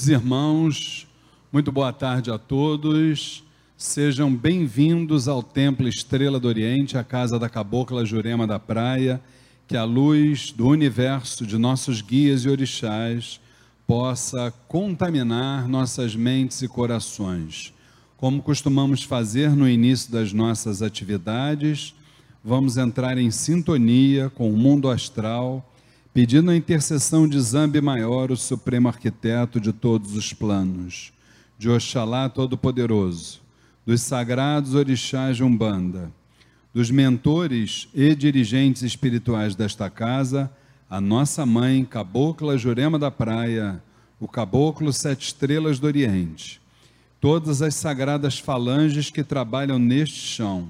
Queridos irmãos, muito boa tarde a todos. Sejam bem-vindos ao Templo Estrela do Oriente, a casa da Cabocla Jurema da Praia. Que a luz do universo de nossos guias e orixás possa contaminar nossas mentes e corações. Como costumamos fazer no início das nossas atividades, vamos entrar em sintonia com o mundo astral pedindo a intercessão de Zambi Maior, o supremo arquiteto de todos os planos, de Oxalá Todo-Poderoso, dos sagrados orixás de Umbanda, dos mentores e dirigentes espirituais desta casa, a nossa mãe, Cabocla Jurema da Praia, o Caboclo Sete Estrelas do Oriente, todas as sagradas falanges que trabalham neste chão,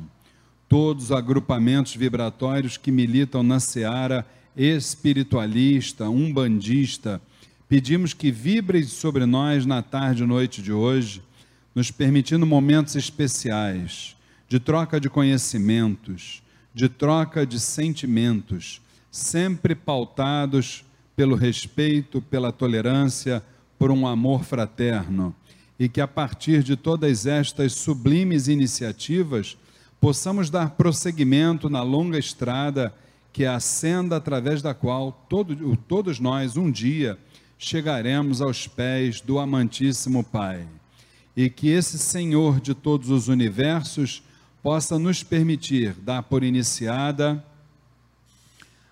todos os agrupamentos vibratórios que militam na seara espiritualista, umbandista, pedimos que vibre sobre nós na tarde e noite de hoje, nos permitindo momentos especiais de troca de conhecimentos, de troca de sentimentos, sempre pautados pelo respeito, pela tolerância, por um amor fraterno, e que a partir de todas estas sublimes iniciativas possamos dar prosseguimento na longa estrada que é a senda através da qual todo, todos nós um dia chegaremos aos pés do amantíssimo Pai. E que esse Senhor de todos os universos possa nos permitir dar por iniciada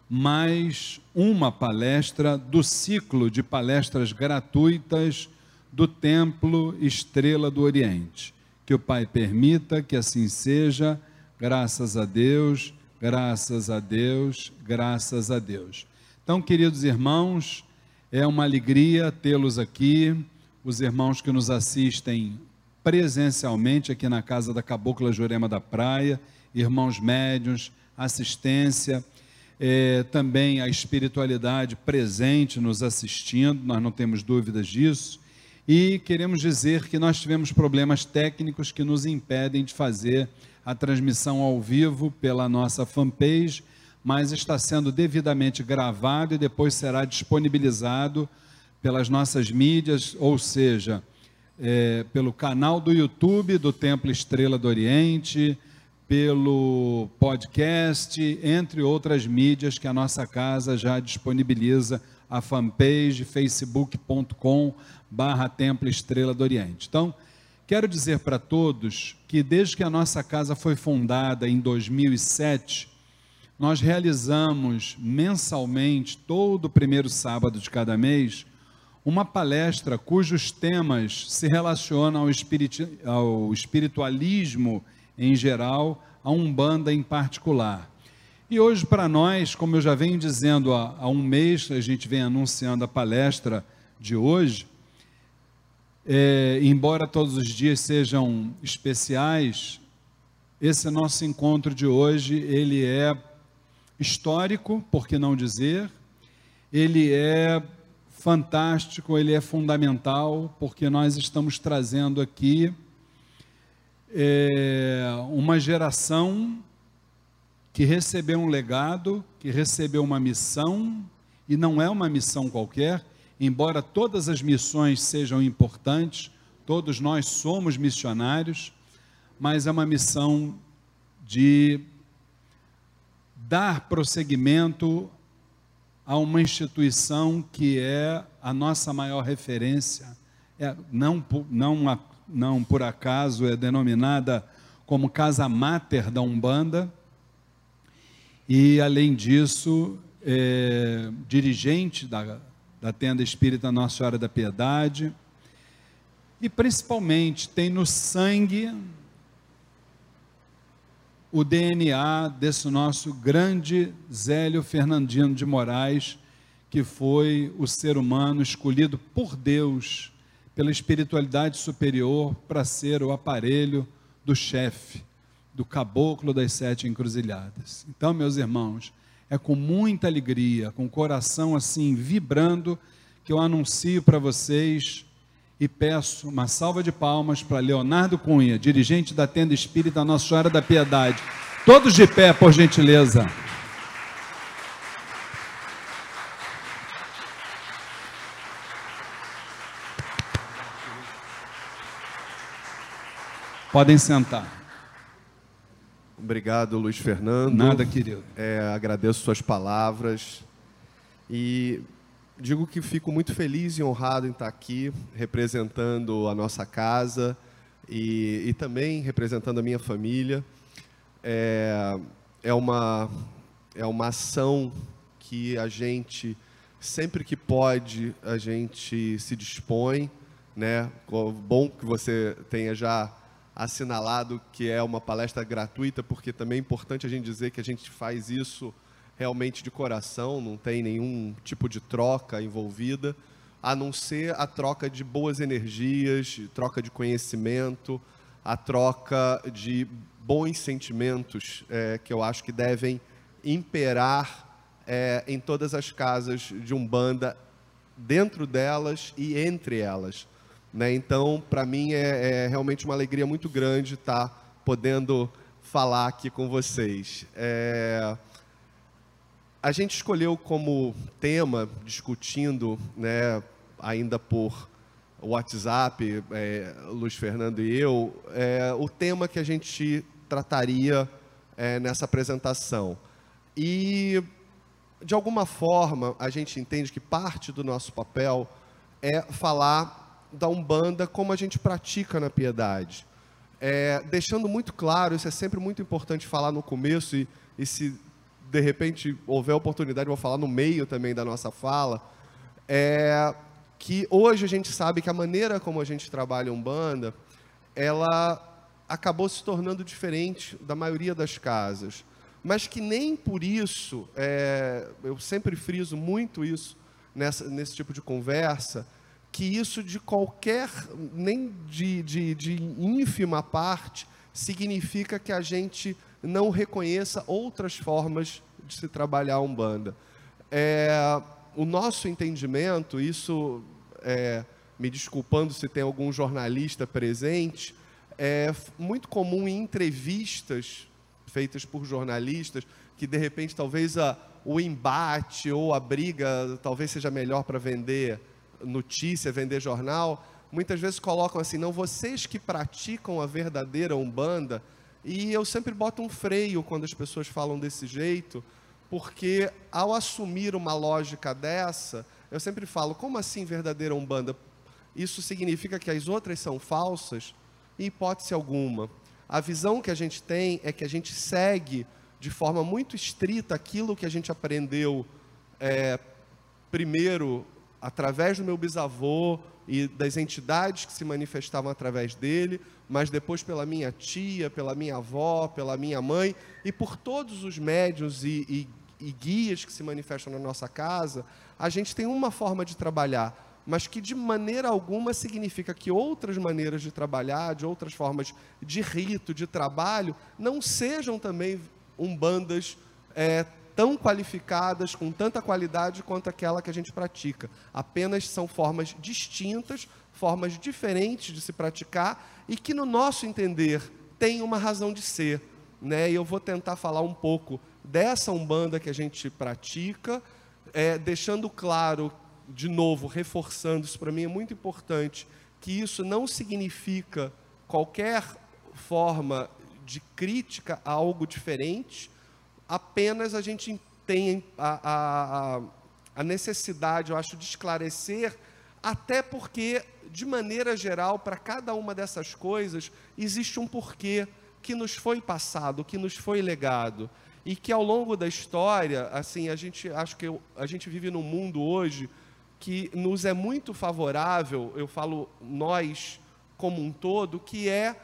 mais uma palestra do ciclo de palestras gratuitas do Templo Estrela do Oriente. Que o Pai permita que assim seja, graças a Deus Graças a Deus, graças a Deus. Então, queridos irmãos, é uma alegria tê-los aqui, os irmãos que nos assistem presencialmente aqui na casa da Cabocla Jurema da Praia, irmãos médios, assistência, é, também a espiritualidade presente nos assistindo, nós não temos dúvidas disso. E queremos dizer que nós tivemos problemas técnicos que nos impedem de fazer a transmissão ao vivo pela nossa fanpage, mas está sendo devidamente gravado e depois será disponibilizado pelas nossas mídias, ou seja, é, pelo canal do YouTube do Templo Estrela do Oriente, pelo podcast, entre outras mídias que a nossa casa já disponibiliza a fanpage facebook.com barra Templo Estrela do Oriente. Então, Quero dizer para todos que desde que a nossa casa foi fundada em 2007, nós realizamos mensalmente, todo primeiro sábado de cada mês, uma palestra cujos temas se relacionam ao, ao espiritualismo em geral, a Umbanda em particular. E hoje, para nós, como eu já venho dizendo há, há um mês, a gente vem anunciando a palestra de hoje, é, embora todos os dias sejam especiais, esse nosso encontro de hoje, ele é histórico, por que não dizer? Ele é fantástico, ele é fundamental, porque nós estamos trazendo aqui é, uma geração que recebeu um legado, que recebeu uma missão, e não é uma missão qualquer, embora todas as missões sejam importantes, todos nós somos missionários, mas é uma missão de dar prosseguimento a uma instituição que é a nossa maior referência, é, não, não, não por acaso é denominada como Casa Máter da Umbanda, e além disso, é, dirigente da, da tenda espírita Nossa Senhora da Piedade. E principalmente tem no sangue o DNA desse nosso grande Zélio Fernandino de Moraes, que foi o ser humano escolhido por Deus, pela espiritualidade superior, para ser o aparelho do chefe, do caboclo das sete encruzilhadas. Então, meus irmãos, é com muita alegria, com o coração assim vibrando, que eu anuncio para vocês e peço uma salva de palmas para Leonardo Cunha, dirigente da tenda espírita Nossa Senhora da Piedade. Todos de pé, por gentileza. Podem sentar. Obrigado, Luiz Fernando. Nada, querido. É, agradeço suas palavras e digo que fico muito feliz e honrado em estar aqui representando a nossa casa e, e também representando a minha família. É, é, uma, é uma ação que a gente, sempre que pode, a gente se dispõe. Né? Bom que você tenha já assinalado que é uma palestra gratuita, porque também é importante a gente dizer que a gente faz isso realmente de coração, não tem nenhum tipo de troca envolvida, a não ser a troca de boas energias, troca de conhecimento, a troca de bons sentimentos é, que eu acho que devem imperar é, em todas as casas de Umbanda, dentro delas e entre elas. Né? Então, para mim, é, é, realmente uma alegria muito grande estar tá podendo falar aqui com vocês. É... A gente escolheu como tema, discutindo, né, ainda por WhatsApp, é, Luiz Fernando e eu, é, o tema que a gente trataria é, nessa apresentação. E, de alguma forma, a gente entende que parte do nosso papel é falar da Umbanda como a gente pratica na piedade. É, deixando muito claro, isso é sempre muito importante falar no começo, e, e se de repente houver oportunidade, vou falar no meio também da nossa fala, é que hoje a gente sabe que a maneira como a gente trabalha Umbanda, ela acabou se tornando diferente da maioria das casas. Mas que nem por isso, é, eu sempre friso muito isso nessa, nesse tipo de conversa, que isso de qualquer, nem de, de, de ínfima parte, significa que a gente não reconheça outras formas de se trabalhar a Umbanda. É, o nosso entendimento, isso, é, me desculpando se tem algum jornalista presente, é muito comum em entrevistas feitas por jornalistas, que de repente talvez a, o embate ou a briga talvez seja melhor para vender notícia, vender jornal, muitas vezes colocam assim, não, vocês que praticam a verdadeira Umbanda, e eu sempre boto um freio quando as pessoas falam desse jeito, porque ao assumir uma lógica dessa, eu sempre falo, como assim verdadeira Umbanda? Isso significa que as outras são falsas? Em hipótese alguma. A visão que a gente tem é que a gente segue de forma muito estrita aquilo que a gente aprendeu é, primeiro através do meu bisavô e das entidades que se manifestavam através dele, mas depois pela minha tia, pela minha avó, pela minha mãe e por todos os médios e, e, e guias que se manifestam na nossa casa, a gente tem uma forma de trabalhar mas que de maneira alguma significa que outras maneiras de trabalhar, de outras formas de rito, de trabalho, não sejam também umbandas é, tão qualificadas, com tanta qualidade quanto aquela que a gente pratica. Apenas são formas distintas, formas diferentes de se praticar e que, no nosso entender, tem uma razão de ser. Né? E eu vou tentar falar um pouco dessa Umbanda que a gente pratica, é, deixando claro, de novo, reforçando, isso para mim é muito importante, que isso não significa qualquer forma de crítica a algo diferente, apenas a gente tem a, a, a necessidade, eu acho, de esclarecer, até porque, de maneira geral, para cada uma dessas coisas, existe um porquê que nos foi passado, que nos foi legado. E que ao longo da história, assim, a gente acho que eu, a gente vive num mundo hoje que nos é muito favorável, eu falo nós como um todo, que é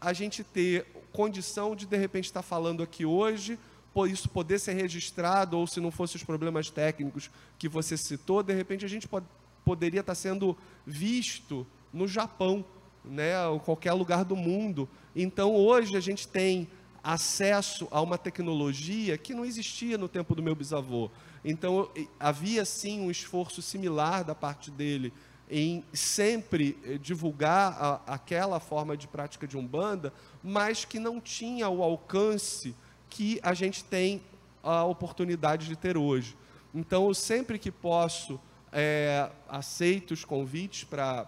a gente ter condição de de repente estar falando aqui hoje isso poder ser registrado, ou se não fossem os problemas técnicos que você citou, de repente a gente pode, poderia estar sendo visto no Japão, né, ou qualquer lugar do mundo. Então hoje a gente tem acesso a uma tecnologia que não existia no tempo do meu bisavô. Então havia sim um esforço similar da parte dele em sempre eh, divulgar a, aquela forma de prática de umbanda, mas que não tinha o alcance que a gente tem a oportunidade de ter hoje. Então, sempre que posso, é, aceito os convites para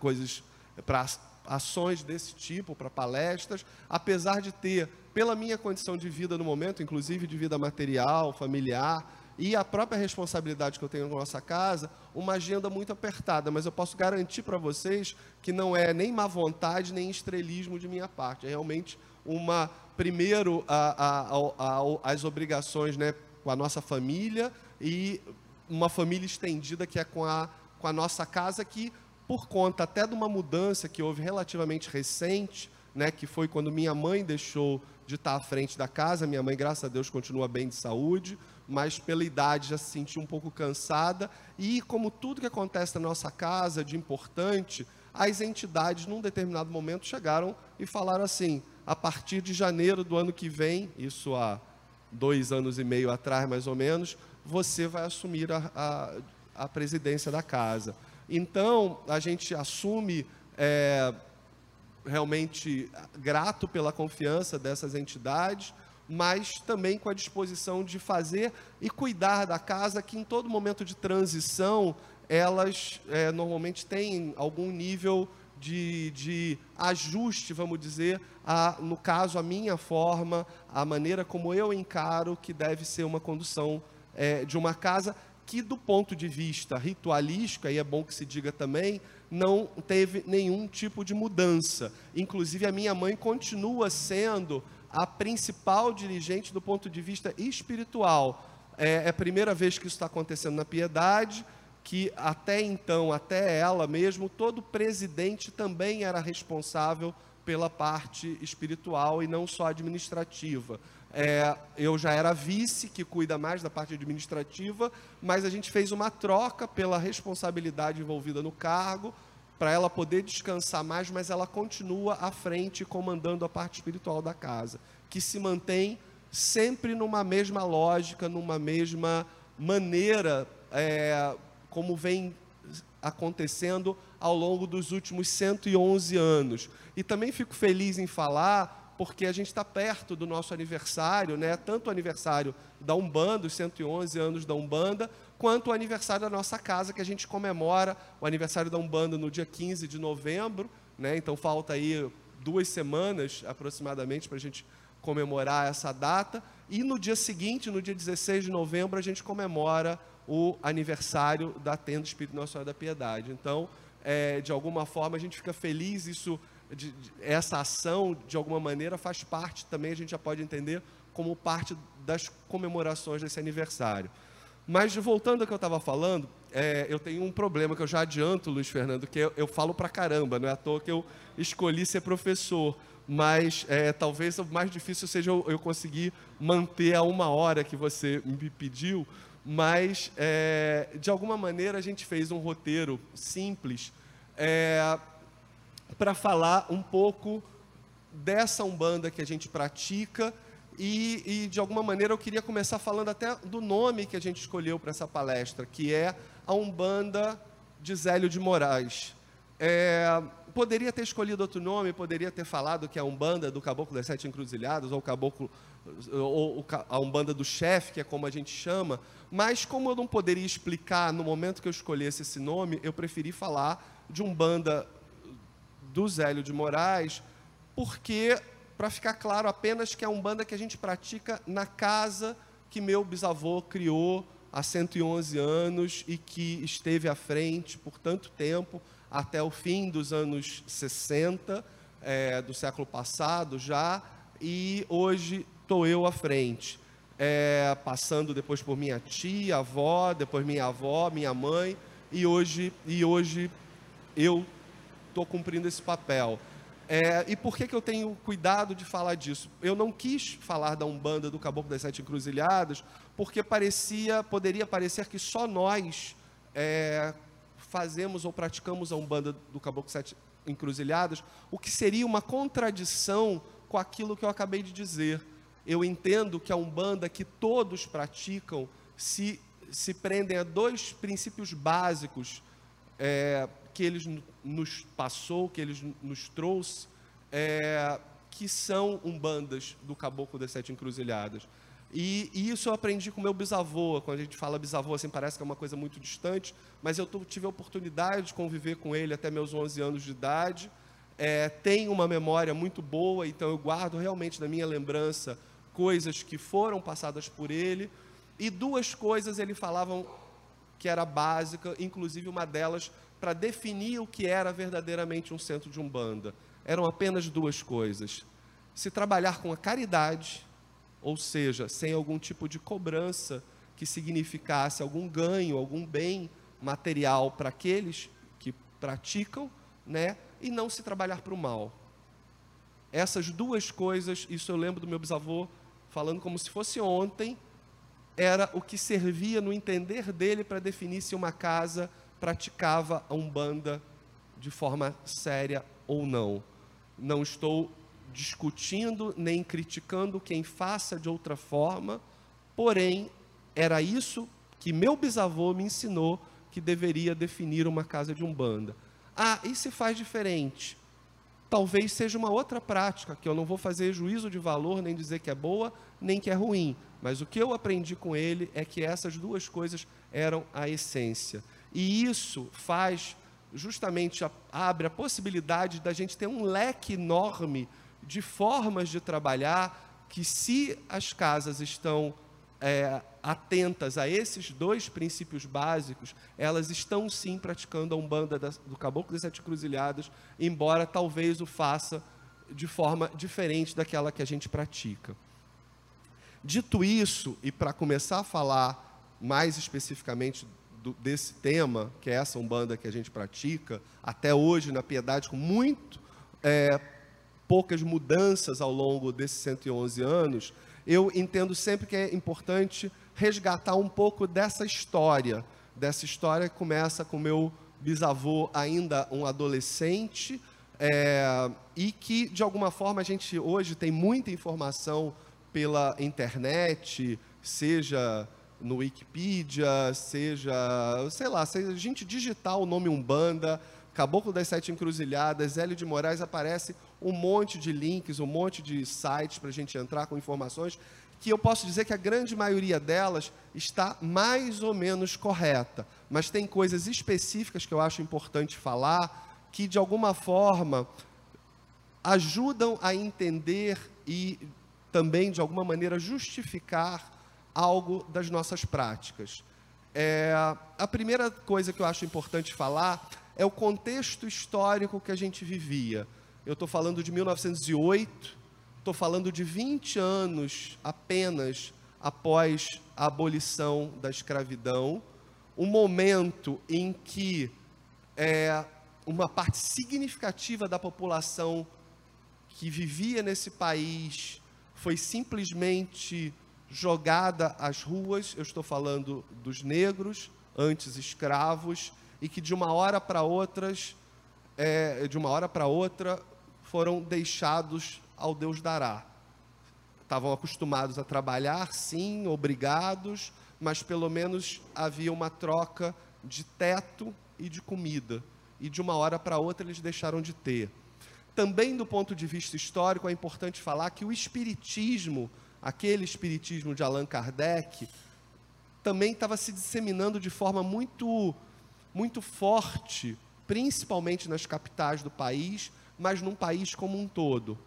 coisas, para ações desse tipo, para palestras, apesar de ter, pela minha condição de vida no momento, inclusive de vida material, familiar, e a própria responsabilidade que eu tenho com a nossa casa, uma agenda muito apertada, mas eu posso garantir para vocês que não é nem má vontade, nem estrelismo de minha parte, é realmente uma, primeiro, a, a, a, as obrigações né, com a nossa família e uma família estendida que é com a, com a nossa casa, que por conta até de uma mudança que houve relativamente recente, né, que foi quando minha mãe deixou de estar à frente da casa, minha mãe, graças a Deus, continua bem de saúde, mas pela idade já se sentiu um pouco cansada. E como tudo que acontece na nossa casa de importante, as entidades, num determinado momento, chegaram e falaram assim: a partir de janeiro do ano que vem, isso há dois anos e meio atrás mais ou menos, você vai assumir a, a, a presidência da casa. Então, a gente assume. É, realmente grato pela confiança dessas entidades, mas também com a disposição de fazer e cuidar da casa, que em todo momento de transição, elas é, normalmente têm algum nível de, de ajuste, vamos dizer, a, no caso, a minha forma, a maneira como eu encaro que deve ser uma condução é, de uma casa, que do ponto de vista ritualístico, aí é bom que se diga também, não teve nenhum tipo de mudança. Inclusive, a minha mãe continua sendo a principal dirigente do ponto de vista espiritual. É, é a primeira vez que isso está acontecendo na piedade, que até então, até ela mesmo, todo presidente também era responsável pela parte espiritual e não só administrativa. É, eu já era vice, que cuida mais da parte administrativa, mas a gente fez uma troca pela responsabilidade envolvida no cargo, para ela poder descansar mais, mas ela continua à frente comandando a parte espiritual da casa, que se mantém sempre numa mesma lógica, numa mesma maneira, é, como vem acontecendo ao longo dos últimos 111 anos. E também fico feliz em falar porque a gente está perto do nosso aniversário, né? tanto o aniversário da Umbanda, os 111 anos da Umbanda, quanto o aniversário da nossa casa, que a gente comemora o aniversário da Umbanda no dia 15 de novembro, né? então falta aí duas semanas aproximadamente para a gente comemorar essa data, e no dia seguinte, no dia 16 de novembro, a gente comemora o aniversário da Tenda Espírito Nossa Senhora da Piedade. Então, é, de alguma forma, a gente fica feliz, isso de, de, essa ação, de alguma maneira, faz parte também, a gente já pode entender, como parte das comemorações desse aniversário. Mas, voltando ao que eu estava falando, é, eu tenho um problema que eu já adianto, Luiz Fernando, que eu, eu, falo pra caramba, não é à toa que eu escolhi ser professor. Mas é, talvez o mais difícil seja eu, eu, conseguir manter a uma hora que você me pediu. Mas, é, de alguma maneira, a gente fez um roteiro simples é, para falar um pouco dessa Umbanda que a gente pratica e, e, de alguma maneira eu queria começar falando até do nome que a gente escolheu para essa palestra, que é a Umbanda de Zélio de Moraes. É, poderia ter escolhido outro nome, poderia ter falado que é a Umbanda do Caboclo das Sete Encruzilhadas, ou, Caboclo, ou a Umbanda do Chefe, que é como a gente chama, mas como eu não poderia explicar no momento que eu escolhesse esse nome, eu preferi falar de Umbanda do Zélio de Moraes, porque, para ficar claro apenas que é um banda que a gente pratica na casa que meu bisavô criou há 111 anos e que esteve à frente por tanto tempo, até o fim dos anos 60 é, do século passado já, e hoje estou eu à frente. É, passando depois por minha tia, avó, depois minha avó, minha mãe, e hoje, e hoje eu estou cumprindo esse papel. É, e por que, que eu tenho cuidado de falar disso? Eu não quis falar da Umbanda do Caboclo das Sete Encruzilhadas, porque parecia, poderia parecer que só nós é, fazemos ou praticamos a Umbanda do Caboclo das Sete Encruzilhadas, o que seria uma contradição com aquilo que eu acabei de dizer. Eu entendo que a Umbanda que todos praticam se, se prendem a dois princípios básicos é, que ele nos passou, que ele nos trouxe, é, que são umbandas do Caboclo das Sete Encruzilhadas. E, e, isso eu aprendi com meu bisavô. Quando a gente fala bisavô, assim, parece que é uma coisa muito distante, mas eu tive a oportunidade de conviver com ele até meus 11 anos de idade. é, uma memória muito boa, então eu guardo realmente na minha lembrança coisas que foram passadas por ele. E duas coisas ele falavam que era básica, inclusive uma delas para definir o que era verdadeiramente um centro de umbanda. Eram apenas duas coisas: se trabalhar com a caridade, ou seja, sem algum tipo de cobrança que significasse algum ganho, algum bem material para aqueles que praticam, né? E não se trabalhar para o mal. Essas duas coisas, isso eu lembro do meu bisavô falando como se fosse ontem, era o que servia no entender dele para definir se uma casa praticava a umbanda de forma séria ou não. Não estou discutindo nem criticando quem faça de outra forma, porém era isso que meu bisavô me ensinou que deveria definir uma casa de umbanda. Ah, e se faz diferente? Talvez seja uma outra prática, que eu não vou fazer juízo de valor, nem dizer que é boa, nem que é ruim. Mas o que eu aprendi com ele é que essas duas coisas eram a essência. E isso faz, justamente, abre a possibilidade da gente ter um leque enorme de formas de trabalhar que, se as casas estão é, atentas a esses dois princípios básicos, elas estão sim praticando a Umbanda do Caboclo das Sete Cruzilhadas, embora talvez o faça de forma diferente daquela que a gente pratica. Dito isso, e para começar a falar mais especificamente do, desse tema, que é essa Umbanda que a gente pratica, até hoje na Piedade, com muito é, poucas mudanças ao longo desses 111 anos, eu entendo sempre que é importante resgatar um pouco dessa história, dessa história que começa com meu bisavô ainda um adolescente, é, e que de alguma forma a gente hoje tem muita informação pela internet, seja no Wikipedia, seja, sei lá, se a gente digitar o nome Umbanda, Caboclo das Sete Encruzilhadas, Hélio de Moraes, aparece um monte de links, um monte de sites para a gente entrar com informações, que eu posso dizer que a grande maioria delas está mais ou menos correta, mas tem coisas específicas que eu acho importante falar, que de alguma forma ajudam a entender e também de alguma maneira justificar algo das nossas práticas. É, a primeira coisa que eu acho importante falar é o contexto histórico que a gente vivia. Eu estou falando de 1908, estou falando de 20 anos apenas após a abolição da escravidão, um momento em que é, uma parte significativa da população que vivia nesse país foi simplesmente jogada às ruas. Eu estou falando dos negros, antes escravos, e que de uma hora para outras, é, de uma hora para outra, foram deixados ao Deus dará. Estavam acostumados a trabalhar, sim, obrigados, mas pelo menos havia uma troca de teto e de comida. E de uma hora para outra eles deixaram de ter. Também do ponto de vista histórico, é importante falar que o Espiritismo, aquele Espiritismo de Allan Kardec, também estava se disseminando de forma muito, muito forte, principalmente nas capitais do país, mas num país como um todo.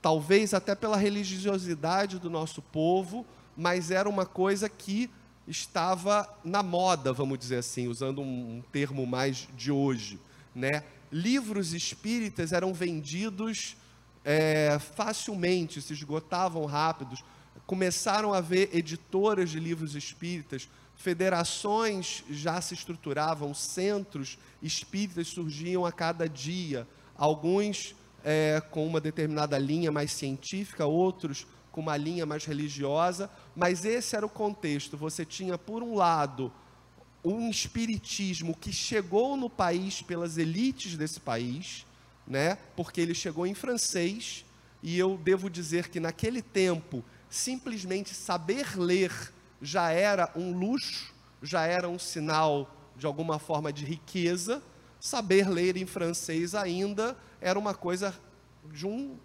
Talvez até pela religiosidade do nosso povo, mas era uma coisa que estava na moda, vamos dizer assim, usando um termo mais de hoje, né? Livros espíritas eram vendidos é, facilmente, se esgotavam rápidos. Começaram a haver editoras de livros espíritas, federações já se estruturavam, centros espíritas surgiam a cada dia alguns é, com uma determinada linha mais científica, outros com uma linha mais religiosa, mas esse era o contexto. Você tinha, por um lado, um espiritismo que chegou no país pelas elites desse país, né? Porque ele chegou em francês, e eu devo dizer que naquele tempo, simplesmente saber ler já era um luxo, já era um sinal de alguma forma de riqueza, saber ler em francês ainda era uma coisa de um,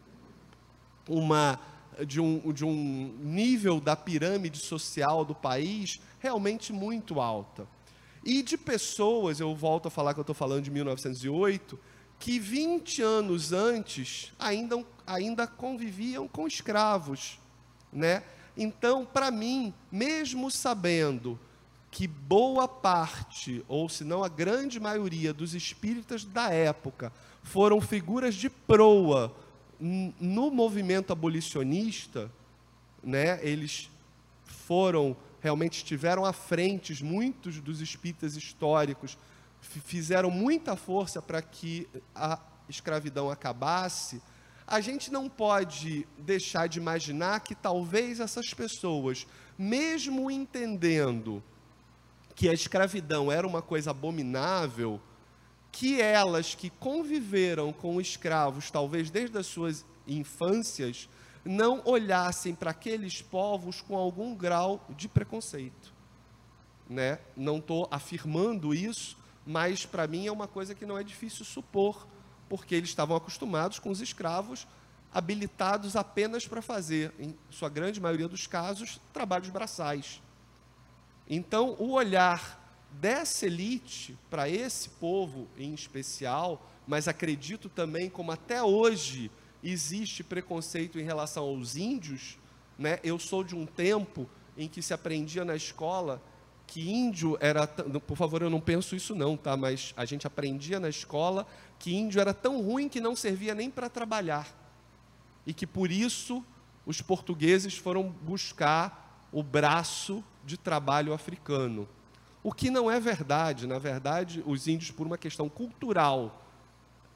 uma, de um, de um nível da pirâmide social do país realmente muito alta. E de pessoas, eu volto a falar que eu estou falando de 1908, que 20 anos antes ainda, ainda conviviam com escravos, né? Então, para mim, mesmo sabendo que boa parte, ou se não a grande maioria dos espíritas da época foram figuras de proa no movimento abolicionista, né? Eles foram realmente estiveram à frente, muitos dos espíritas históricos fizeram muita força para que a escravidão acabasse. A gente não pode deixar de imaginar que talvez essas pessoas, mesmo entendendo que a escravidão era uma coisa abominável, que elas que conviveram com escravos, talvez desde as suas infâncias, não olhassem para aqueles povos com algum grau de preconceito. Né? Não estou afirmando isso, mas para mim é uma coisa que não é difícil supor, porque eles estavam acostumados com os escravos habilitados apenas para fazer, em sua grande maioria dos casos, trabalhos braçais. Então, o olhar dessa elite para esse povo em especial, mas acredito também como até hoje existe preconceito em relação aos índios, né? Eu sou de um tempo em que se aprendia na escola que índio era, por favor, eu não penso isso não, tá? Mas a gente aprendia na escola que índio era tão ruim que não servia nem para trabalhar. E que por isso os portugueses foram buscar o braço de trabalho africano. O que não é verdade, na verdade, os índios, por uma questão cultural,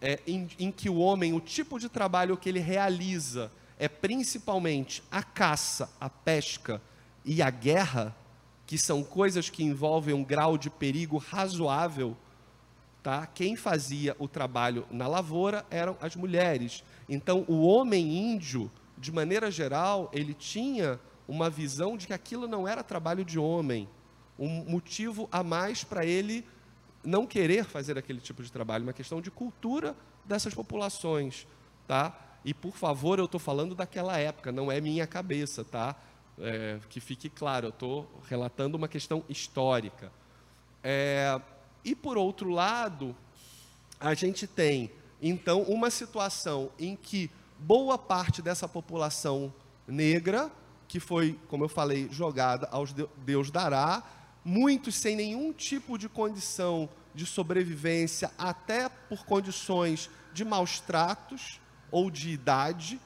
é, em, em que o homem, o tipo de trabalho que ele realiza é principalmente a caça, a pesca e a guerra, que são coisas que envolvem um grau de perigo razoável, tá? Quem fazia o trabalho na lavoura eram as mulheres. Então, o homem índio, de maneira geral, ele tinha uma visão de que aquilo não era trabalho de homem, um motivo a mais para ele não querer fazer aquele tipo de trabalho, uma questão de cultura dessas populações, tá? E por favor, eu estou falando daquela época, não é minha cabeça, tá? É, que fique claro, eu estou relatando uma questão histórica. É, e por outro lado, a gente tem então uma situação em que boa parte dessa população negra que foi, como eu falei, jogada aos Deus dará, muitos sem nenhum tipo de condição de sobrevivência, até por condições de maus tratos ou de idade,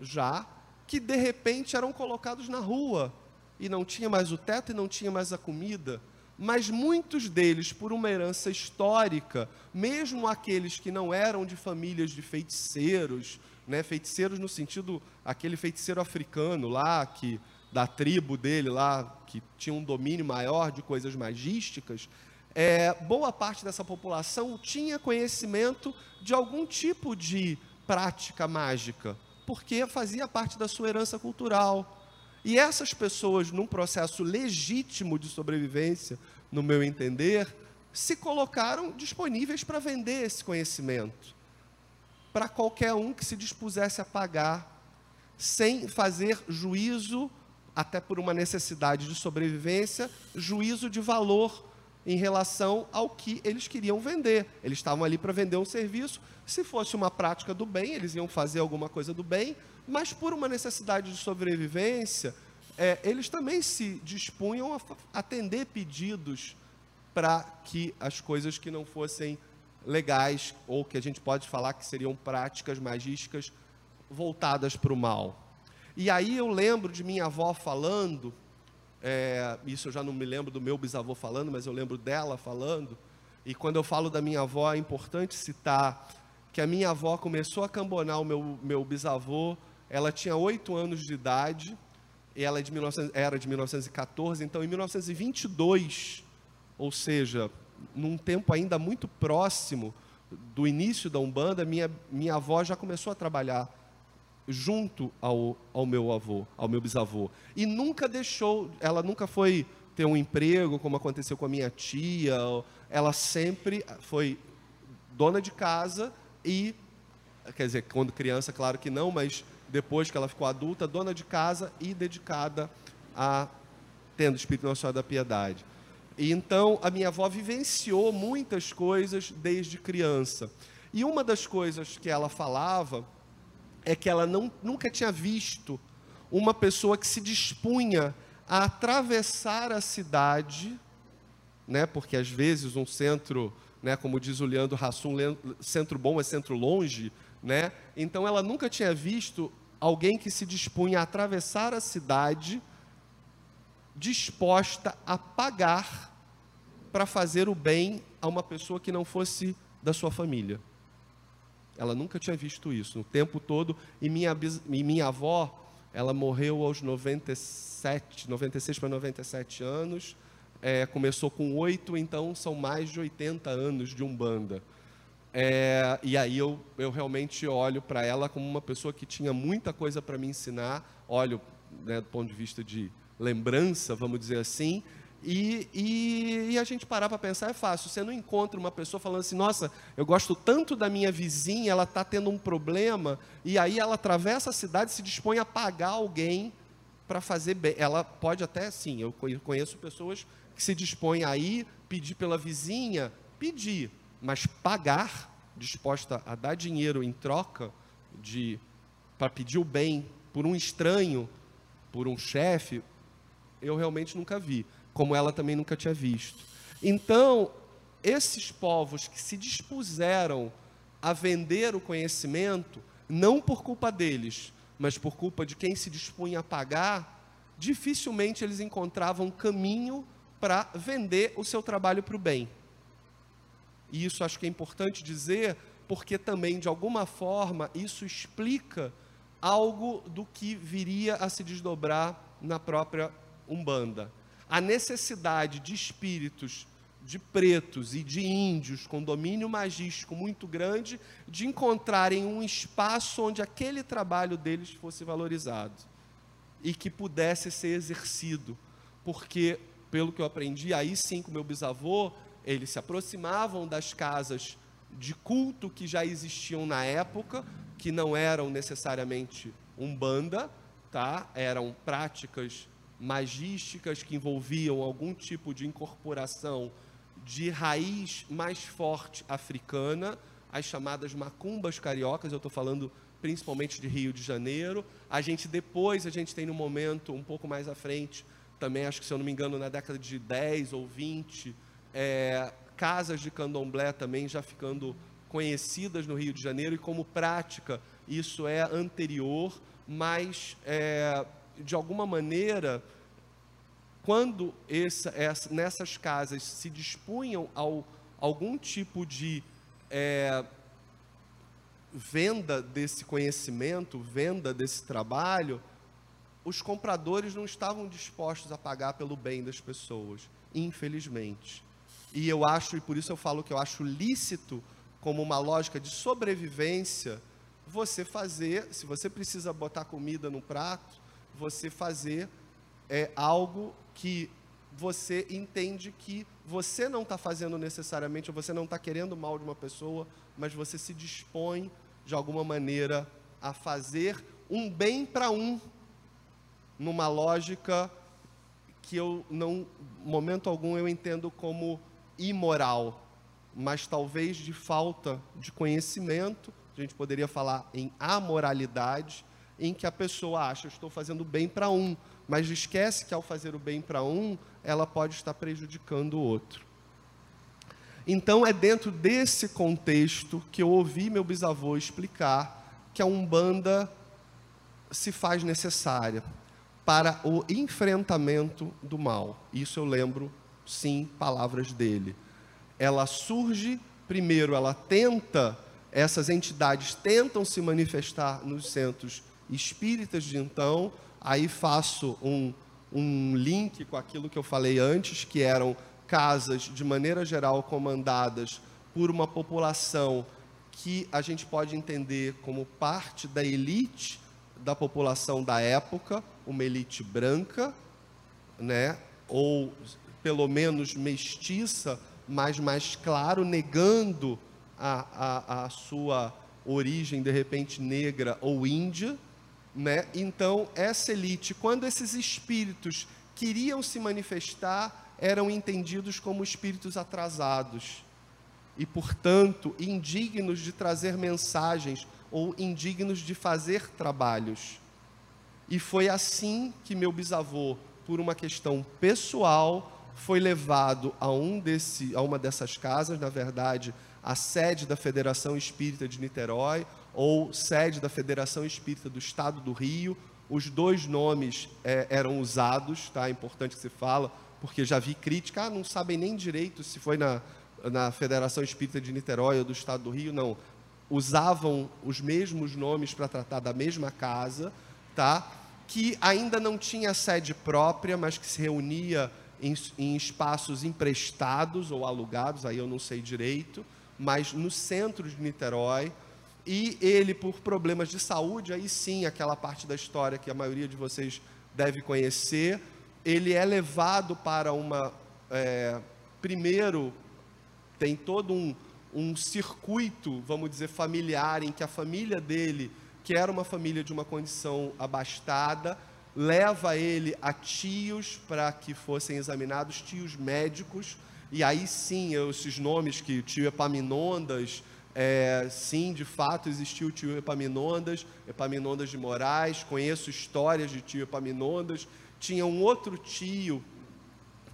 já, que de repente eram colocados na rua e não tinha mais o teto e não tinha mais a comida. Mas muitos deles, por uma herança histórica, mesmo aqueles que não eram de famílias de feiticeiros, né, feiticeiros no sentido aquele feiticeiro africano lá que da tribo dele lá que tinha um domínio maior de coisas magísticas, é, boa parte dessa população tinha conhecimento de algum tipo de prática mágica, porque fazia parte da sua herança cultural. E essas pessoas, num processo legítimo de sobrevivência, no meu entender, se colocaram disponíveis para vender esse conhecimento para qualquer um que se dispusesse a pagar, sem fazer juízo, até por uma necessidade de sobrevivência, juízo de valor em relação ao que eles queriam vender. Eles estavam ali para vender um serviço. Se fosse uma prática do bem, eles iam fazer alguma coisa do bem, mas por uma necessidade de sobrevivência, é, eles também se dispunham a atender pedidos para que as coisas que não fossem legais, ou que a gente pode falar que seriam práticas magísticas voltadas para o mal. E aí eu lembro de minha avó falando, é, isso eu já não me lembro do meu bisavô falando, mas eu lembro dela falando, e quando eu falo da minha avó, é importante citar que a minha avó começou a cambonar o meu, meu bisavô, ela tinha oito anos de idade, e ela é de 19, era de 1914, então em 1922, ou seja, num tempo ainda muito próximo do início da Umbanda, minha, minha avó já começou a trabalhar junto ao, ao meu avô, ao meu bisavô. E nunca deixou, ela nunca foi ter um emprego, como aconteceu com a minha tia. Ela sempre foi dona de casa e, quer dizer, quando criança, claro que não, mas depois que ela ficou adulta, dona de casa e dedicada a tendo o Espírito Senhora da Piedade. E então a minha avó vivenciou muitas coisas desde criança. E uma das coisas que ela falava é que ela não, nunca tinha visto uma pessoa que se dispunha a atravessar a cidade, né? Porque às vezes um centro, né, como diz o Leandro Hassum, centro bom é centro longe, né? Então ela nunca tinha visto alguém que se dispunha a atravessar a cidade disposta a pagar para fazer o bem a uma pessoa que não fosse da sua família. Ela nunca tinha visto isso no tempo todo. E minha, e minha avó, ela morreu aos 97, 96 para 97 anos. É, começou com oito, então são mais de 80 anos de Umbanda. É, e aí eu, eu realmente olho para ela como uma pessoa que tinha muita coisa para me ensinar. Olho né, do ponto de vista de lembrança, vamos dizer assim, e, e, e, a gente parar para pensar é fácil. Você não encontra uma pessoa falando assim: nossa, eu gosto tanto da minha vizinha, ela está tendo um problema, e aí ela atravessa a cidade e se dispõe a pagar alguém para fazer bem. Ela pode até, sim, eu conheço pessoas que se dispõem a ir, pedir pela vizinha, pedir, mas pagar, disposta a dar dinheiro em troca de para pedir o bem por um estranho, por um chefe, eu realmente nunca vi como ela também nunca tinha visto. Então, esses povos que se dispuseram a vender o conhecimento, não por culpa deles, mas por culpa de quem se dispunha a pagar, dificilmente eles encontravam caminho para vender o seu trabalho para o bem. E isso acho que é importante dizer, porque também, de alguma forma, isso explica algo do que viria a se desdobrar na própria Umbanda a necessidade de espíritos de pretos e de índios com domínio magístico muito grande de encontrarem um espaço onde aquele trabalho deles fosse valorizado e que pudesse ser exercido, porque pelo que eu aprendi, aí sim com meu bisavô, eles se aproximavam das casas de culto que já existiam na época, que não eram necessariamente umbanda, tá? Eram práticas magísticas que envolviam algum tipo de incorporação de raiz mais forte africana, as chamadas macumbas cariocas, eu estou falando principalmente de Rio de Janeiro. A gente depois, a gente tem no momento um pouco mais à frente, também acho que se eu não me engano na década de 10 ou 20, é, casas de candomblé também já ficando conhecidas no Rio de Janeiro e como prática isso é anterior, mas é, de alguma maneira, quando essa, essa, nessas casas se dispunham a algum tipo de é, venda desse conhecimento, venda desse trabalho, os compradores não estavam dispostos a pagar pelo bem das pessoas, infelizmente. E eu acho, e por isso eu falo que eu acho lícito, como uma lógica de sobrevivência, você fazer, se você precisa botar comida no prato, você fazer é, algo que você entende que você não está fazendo necessariamente, ou você não está querendo mal de uma pessoa, mas você se dispõe de alguma maneira a fazer um bem para um, numa lógica que eu não, momento algum, eu entendo como imoral, mas talvez de falta de conhecimento, a gente poderia falar em amoralidade, em que a pessoa acha, estou fazendo bem para um, mas esquece que ao fazer o bem para um, ela pode estar prejudicando o outro. Então é dentro desse contexto que eu ouvi meu bisavô explicar que a Umbanda se faz necessária para o enfrentamento do mal. Isso eu lembro, sim, palavras dele. Ela surge, primeiro, ela tenta, essas entidades tentam se manifestar nos centros espíritas de então, aí faço um, um link com aquilo que eu falei antes, que eram casas, de maneira geral, comandadas por uma população que a gente pode entender como parte da elite da população da época, uma elite branca, né? ou pelo menos mestiça, mas mais claro, negando a, a, a sua origem, de repente, negra ou índia, né? Então, essa elite, quando esses espíritos queriam se manifestar, eram entendidos como espíritos atrasados. e, portanto, indignos de trazer mensagens ou indignos de fazer trabalhos. E foi assim que meu bisavô, por uma questão pessoal, foi levado a, um desse, a uma dessas casas, na verdade, a sede da Federação Espírita de Niterói, ou sede da Federação Espírita do Estado do Rio. Os dois nomes é, eram usados, tá? É importante que se fala, porque já vi crítica, ah, não sabem nem direito se foi na, na Federação Espírita de Niterói ou do Estado do Rio, não. Usavam os mesmos nomes para tratar da mesma casa, tá? Que ainda não tinha sede própria, mas que se reunia em, em espaços emprestados ou alugados, aí eu não sei direito, mas no centro de Niterói. E ele, por problemas de saúde, aí sim, aquela parte da história que a maioria de vocês deve conhecer, ele é levado para uma. É, primeiro, tem todo um, um circuito, vamos dizer, familiar, em que a família dele, que era uma família de uma condição abastada, leva ele a tios para que fossem examinados, tios médicos, e aí sim, esses nomes que tio Epaminondas, é, sim, de fato existiu o tio Epaminondas, Epaminondas de Moraes, conheço histórias de tio Epaminondas, tinha um outro tio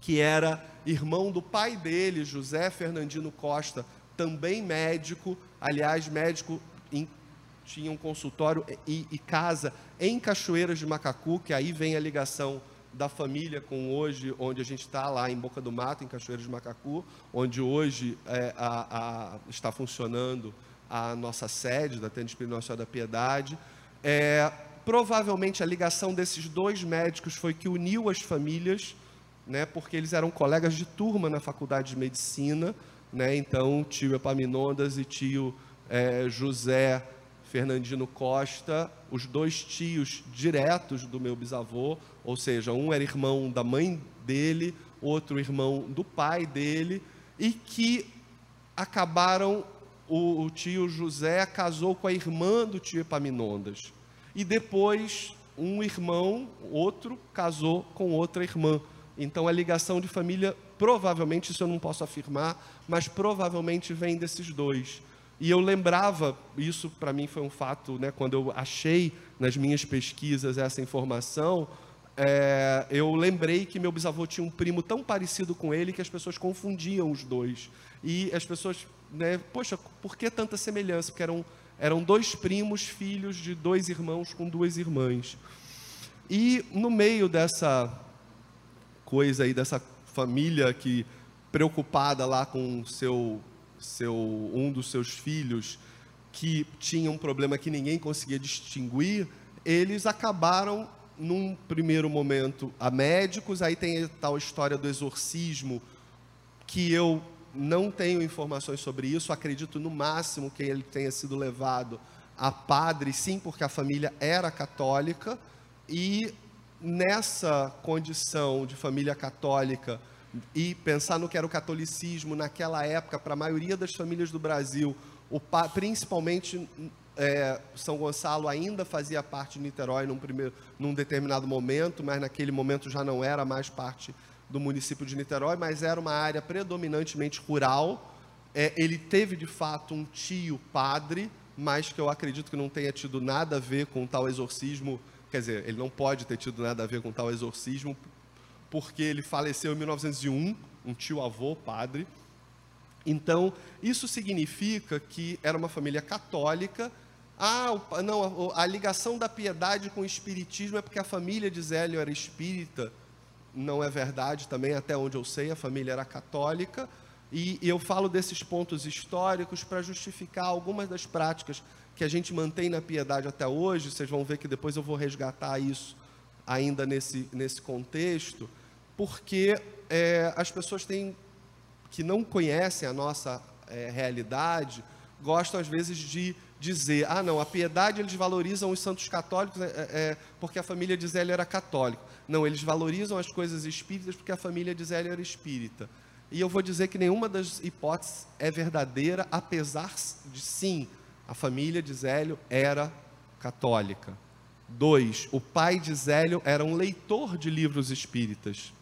que era irmão do pai dele, José Fernandino Costa, também médico, aliás, médico em tinha um consultório e, e, casa em Cachoeiras de Macacu, que aí vem a ligação da família com hoje, onde a gente está lá em Boca do Mato, em Cachoeiras de Macacu, onde hoje é, a, a, está funcionando a nossa sede da Tênis Espírito Nossa da Piedade. É, provavelmente a ligação desses dois médicos foi que uniu as famílias, né, porque eles eram colegas de turma na faculdade de medicina, né, então tio Epaminondas e tio é, José Fernandino Costa, os dois tios diretos do meu bisavô, ou seja, um era irmão da mãe dele, outro irmão do pai dele, e que acabaram, o, o tio José casou com a irmã do tio Epaminondas. E depois, um irmão, outro, casou com outra irmã. Então a ligação de família, provavelmente, isso eu não posso afirmar, mas provavelmente vem desses dois. E eu lembrava, isso para mim foi um fato, né, quando eu achei nas minhas pesquisas essa informação, é, eu lembrei que meu bisavô tinha um primo tão parecido com ele que as pessoas confundiam os dois. E as pessoas, né, poxa, por que tanta semelhança? Porque eram, eram dois primos, filhos de dois irmãos com duas irmãs. E no meio dessa coisa aí, dessa família que preocupada lá com seu seu, um dos seus filhos que tinha um problema que ninguém conseguia distinguir, eles acabaram num primeiro momento a médicos, aí tem a tal história do exorcismo, que eu não tenho informações sobre isso, acredito no máximo que ele tenha sido levado a padre, sim, porque a família era católica, e nessa condição de família católica, e pensar no que era o catolicismo naquela época, para a maioria das famílias do Brasil, o, principalmente é, São Gonçalo ainda fazia parte de Niterói num, primeiro, num determinado momento, mas naquele momento já não era mais parte do município de Niterói, mas era uma área predominantemente rural. É, ele teve de fato um tio padre, mas que eu acredito que não tenha tido nada a ver com tal exorcismo. Quer dizer, ele não pode ter tido nada a ver com tal exorcismo, porque ele faleceu em 1901, um tio-avô, padre. Então, isso significa que era uma família católica. Ah, não, a, ligação da piedade com o espiritismo é porque a família de Zélio era espírita. Não é verdade também, até onde eu sei, a família era católica. E, e eu falo desses pontos históricos para justificar algumas das práticas que a gente mantém na piedade até hoje. Vocês vão ver que depois eu vou resgatar isso ainda nesse, nesse contexto porque é, as pessoas têm, que não conhecem a nossa é, realidade, gostam às vezes de dizer, ah não, a piedade eles valorizam os santos católicos é, é, é porque a família de Zélio era católica. Não, eles valorizam as coisas espíritas porque a família de Zélio era espírita. E eu vou dizer que nenhuma das hipóteses é verdadeira, apesar de sim, a família de Zélio era católica. Dois, o pai de Zélio era um leitor de livros espíritas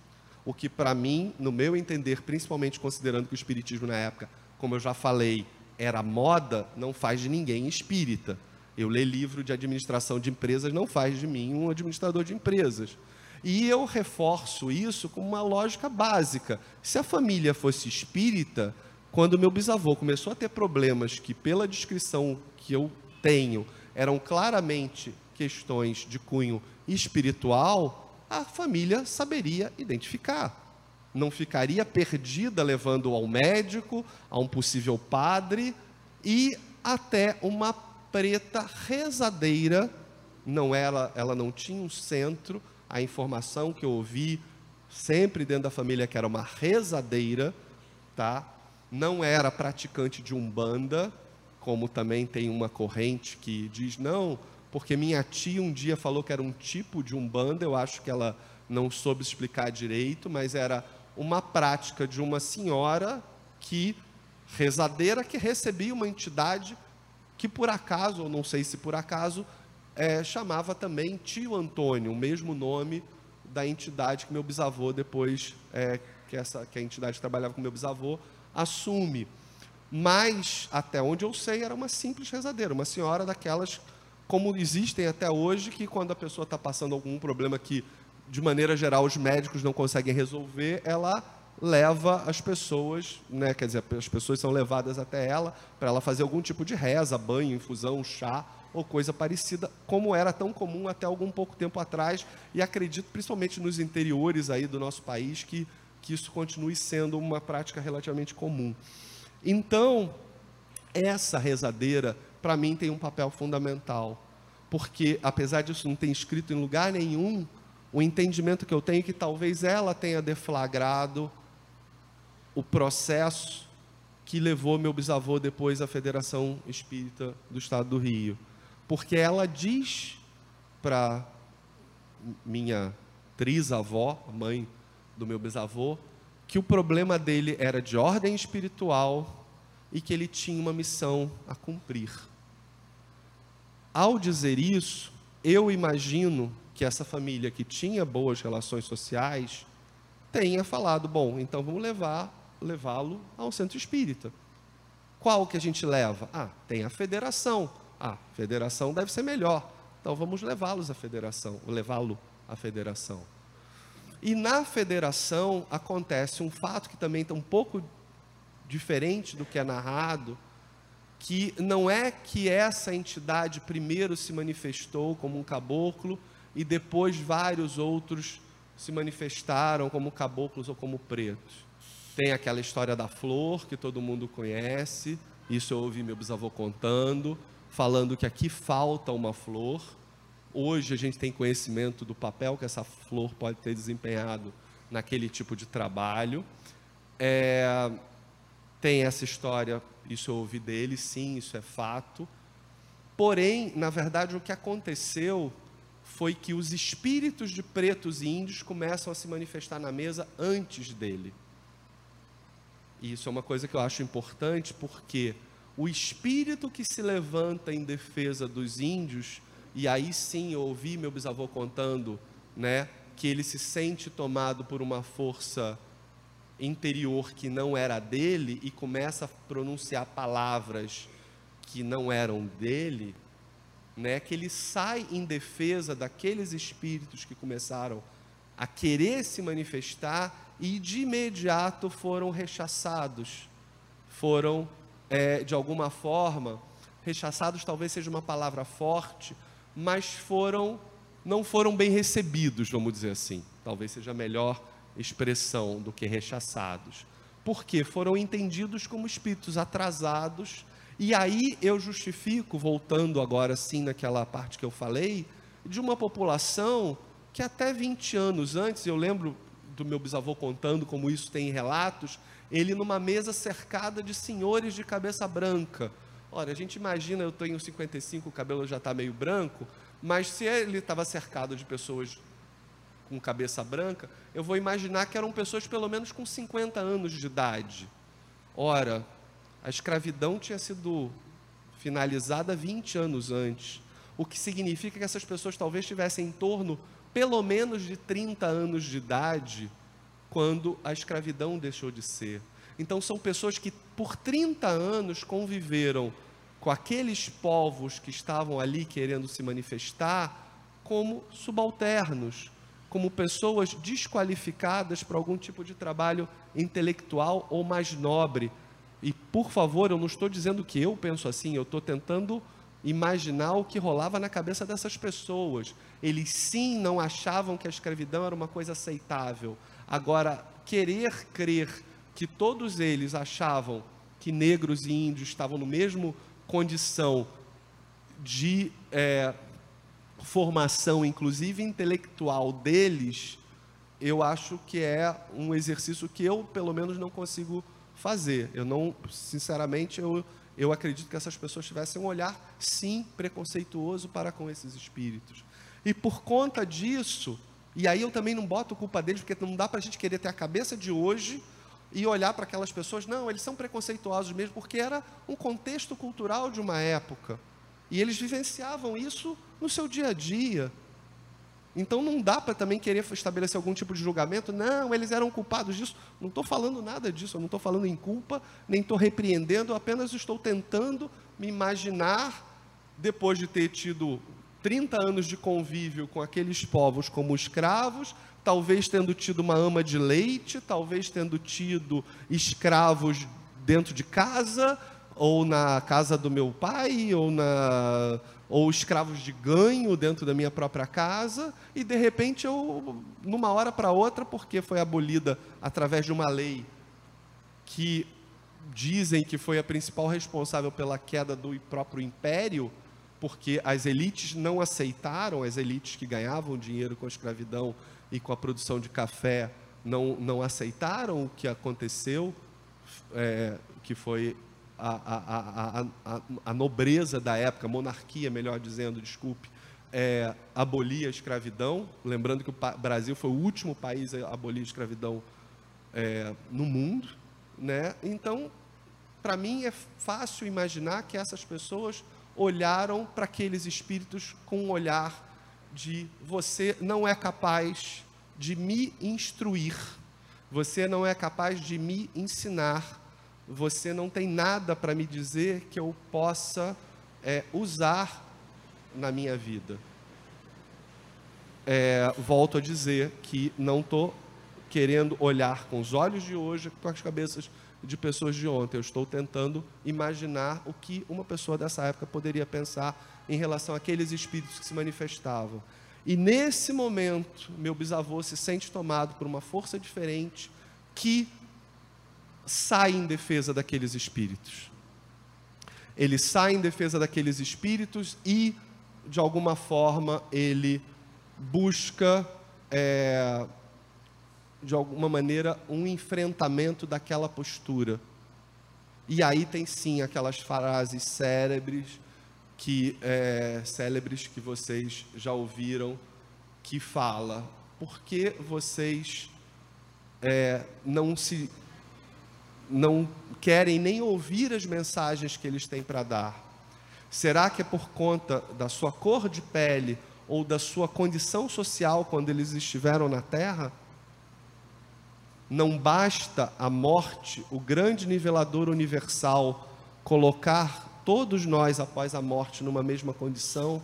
o que para mim, no meu entender, principalmente considerando que o espiritismo na época como eu já falei, era moda, não faz de ninguém espírita. Eu ler livro de administração de empresas não faz de mim um administrador de empresas. E eu reforço isso com uma lógica básica. Se a família fosse espírita, quando meu bisavô começou a ter problemas que, pela descrição que eu tenho, eram claramente questões de cunho espiritual, a família saberia identificar. Não ficaria perdida levando ao médico, a um possível padre e até uma preta rezadeira. Não era, ela não tinha um centro. A informação que eu ouvi sempre dentro da família que era uma rezadeira, tá? Não era praticante de umbanda, como também tem uma corrente que diz não, porque minha tia um dia falou que era um tipo de umbanda, eu acho que ela não soube explicar direito, mas era uma prática de uma senhora que rezadeira que recebia uma entidade que por acaso, ou não sei se por acaso, é, chamava também tio Antônio, o mesmo nome da entidade que meu bisavô depois é, que essa que a entidade que trabalhava com meu bisavô assume. Mas até onde eu sei era uma simples rezadeira, uma senhora daquelas como existem até hoje que quando a pessoa está passando algum problema que de maneira geral os médicos não conseguem resolver, ela leva as pessoas, né, quer dizer, as pessoas são levadas até ela para ela fazer algum tipo de reza, banho, infusão, chá ou coisa parecida, como era tão comum até algum pouco tempo atrás, e acredito principalmente nos interiores aí do nosso país que que isso continue sendo uma prática relativamente comum. Então, essa rezadeira para mim tem um papel fundamental, porque apesar disso não ter escrito em lugar nenhum, o entendimento que eu tenho é que talvez ela tenha deflagrado o processo que levou meu bisavô depois à Federação Espírita do Estado do Rio. Porque ela diz para minha trisavó, mãe do meu bisavô, que o problema dele era de ordem espiritual e que ele tinha uma missão a cumprir. Ao dizer isso, eu imagino que essa família que tinha boas relações sociais tenha falado, bom, então vamos levar levá-lo ao centro espírita. Qual que a gente leva? Ah, tem a federação. Ah, federação deve ser melhor. Então vamos levá-los à federação, levá-lo à federação. E na federação acontece um fato que também está um pouco diferente do que é narrado, que não é que essa entidade primeiro se manifestou como um caboclo e depois vários outros se manifestaram como caboclos ou como pretos. Tem aquela história da flor que todo mundo conhece, isso eu ouvi meu bisavô contando, falando que aqui falta uma flor. Hoje a gente tem conhecimento do papel que essa flor pode ter desempenhado naquele tipo de trabalho. É, tem essa história, isso eu ouvi dele, sim, isso é fato. Porém, na verdade, o que aconteceu foi que os espíritos de pretos e índios começam a se manifestar na mesa antes dele. E isso é uma coisa que eu acho importante, porque o espírito que se levanta em defesa dos índios, e aí sim eu ouvi meu bisavô contando, né, que ele se sente tomado por uma força interior que não era dele e começa a pronunciar palavras que não eram dele, né, que ele sai em defesa daqueles espíritos que começaram a querer se manifestar e de imediato foram rechaçados, foram é, de alguma forma rechaçados, talvez seja uma palavra forte, mas foram não foram bem recebidos, vamos dizer assim. Talvez seja melhor expressão do que rechaçados. Porque foram entendidos como espíritos atrasados. E aí eu justifico, voltando agora sim naquela parte que eu falei, de uma população que até 20 anos antes, eu lembro do meu bisavô contando como isso tem em relatos, ele numa mesa cercada de senhores de cabeça branca. Olha, a gente imagina, eu tenho 55, o cabelo já está meio branco, mas se ele estava cercado de pessoas com cabeça branca, eu vou imaginar que eram pessoas pelo menos com 50 anos de idade. Ora, a escravidão tinha sido finalizada 20 anos antes, o que significa que essas pessoas talvez tivessem em torno pelo menos de 30 anos de idade quando a escravidão deixou de ser. Então, são pessoas que por 30 anos conviveram com aqueles povos que estavam ali querendo se manifestar como subalternos, como pessoas desqualificadas para algum tipo de trabalho intelectual ou mais nobre. E, por favor, eu não estou dizendo que eu penso assim, eu estou tentando imaginar o que rolava na cabeça dessas pessoas. Eles sim não achavam que a escravidão era uma coisa aceitável. Agora, querer crer que todos eles achavam que negros e índios estavam no mesmo condição de é, formação, inclusive intelectual deles, eu acho que é um exercício que eu, pelo menos, não consigo fazer. Eu não, sinceramente, eu, eu acredito que essas pessoas tivessem um olhar, sim, preconceituoso para com esses espíritos. E por conta disso, e aí eu também não boto culpa deles, porque não dá para a gente querer ter a cabeça de hoje e olhar para aquelas pessoas, não, eles são preconceituosos mesmo, porque era um contexto cultural de uma época. E eles vivenciavam isso no seu dia a dia. Então não dá para também querer estabelecer algum tipo de julgamento, não, eles eram culpados disso. Não estou falando nada disso, eu não estou falando em culpa, nem estou repreendendo, apenas estou tentando me imaginar, depois de ter tido 30 anos de convívio com aqueles povos como escravos, talvez tendo tido uma ama de leite, talvez tendo tido escravos dentro de casa, ou na casa do meu pai, ou, na, ou escravos de ganho dentro da minha própria casa, e de repente eu, numa hora para outra, porque foi abolida através de uma lei que dizem que foi a principal responsável pela queda do próprio império, porque as elites não aceitaram, as elites que ganhavam dinheiro com a escravidão e com a produção de café não, não aceitaram o que aconteceu, é, que foi a, a, a, a, nobreza da época, monarquia, melhor dizendo, desculpe, é, abolir a escravidão. Lembrando que o Brasil foi o último país a abolir a escravidão é, no mundo. Né? Então, para mim, é fácil imaginar que essas pessoas olharam para aqueles espíritos com um olhar de você não é capaz de me instruir, você não é capaz de me ensinar, você não tem nada para me dizer que eu possa é, usar na minha vida. É, volto a dizer que não estou querendo olhar com os olhos de hoje, com as cabeças de pessoas de ontem. Eu estou tentando imaginar o que uma pessoa dessa época poderia pensar em relação àqueles espíritos que se manifestavam. E nesse momento, meu bisavô se sente tomado por uma força diferente que sai em defesa daqueles espíritos. Ele sai em defesa daqueles espíritos e, de alguma forma, ele busca é, de alguma maneira, um enfrentamento daquela postura. E aí tem sim aquelas frases célebres que, é, célebres que vocês já ouviram, que fala, por que vocês é, não se não querem nem ouvir as mensagens que eles têm para dar? Será que é por conta da sua cor de pele ou da sua condição social quando eles estiveram na Terra? Não basta a morte, o grande nivelador universal, colocar todos nós após a morte numa mesma condição.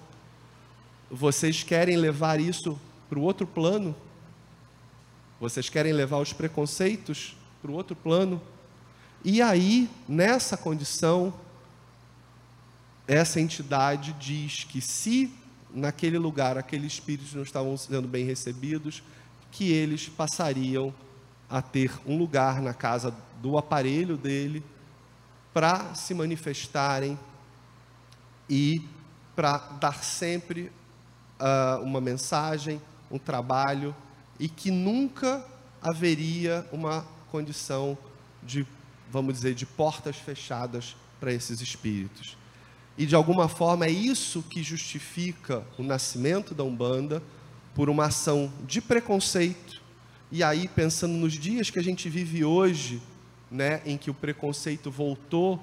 Vocês querem levar isso para o outro plano? Vocês querem levar os preconceitos para o outro plano? E aí, nessa condição, essa entidade diz que se naquele lugar aqueles espíritos não estavam sendo bem recebidos, que eles passariam a ter um lugar na casa do aparelho dele para se manifestarem e para dar sempre uh, uma mensagem, um trabalho e que nunca haveria uma condição de, vamos dizer, de portas fechadas para esses espíritos. E de alguma forma é isso que justifica o nascimento da Umbanda por uma ação de preconceito e aí, pensando nos dias que a gente vive hoje, né, em que o preconceito voltou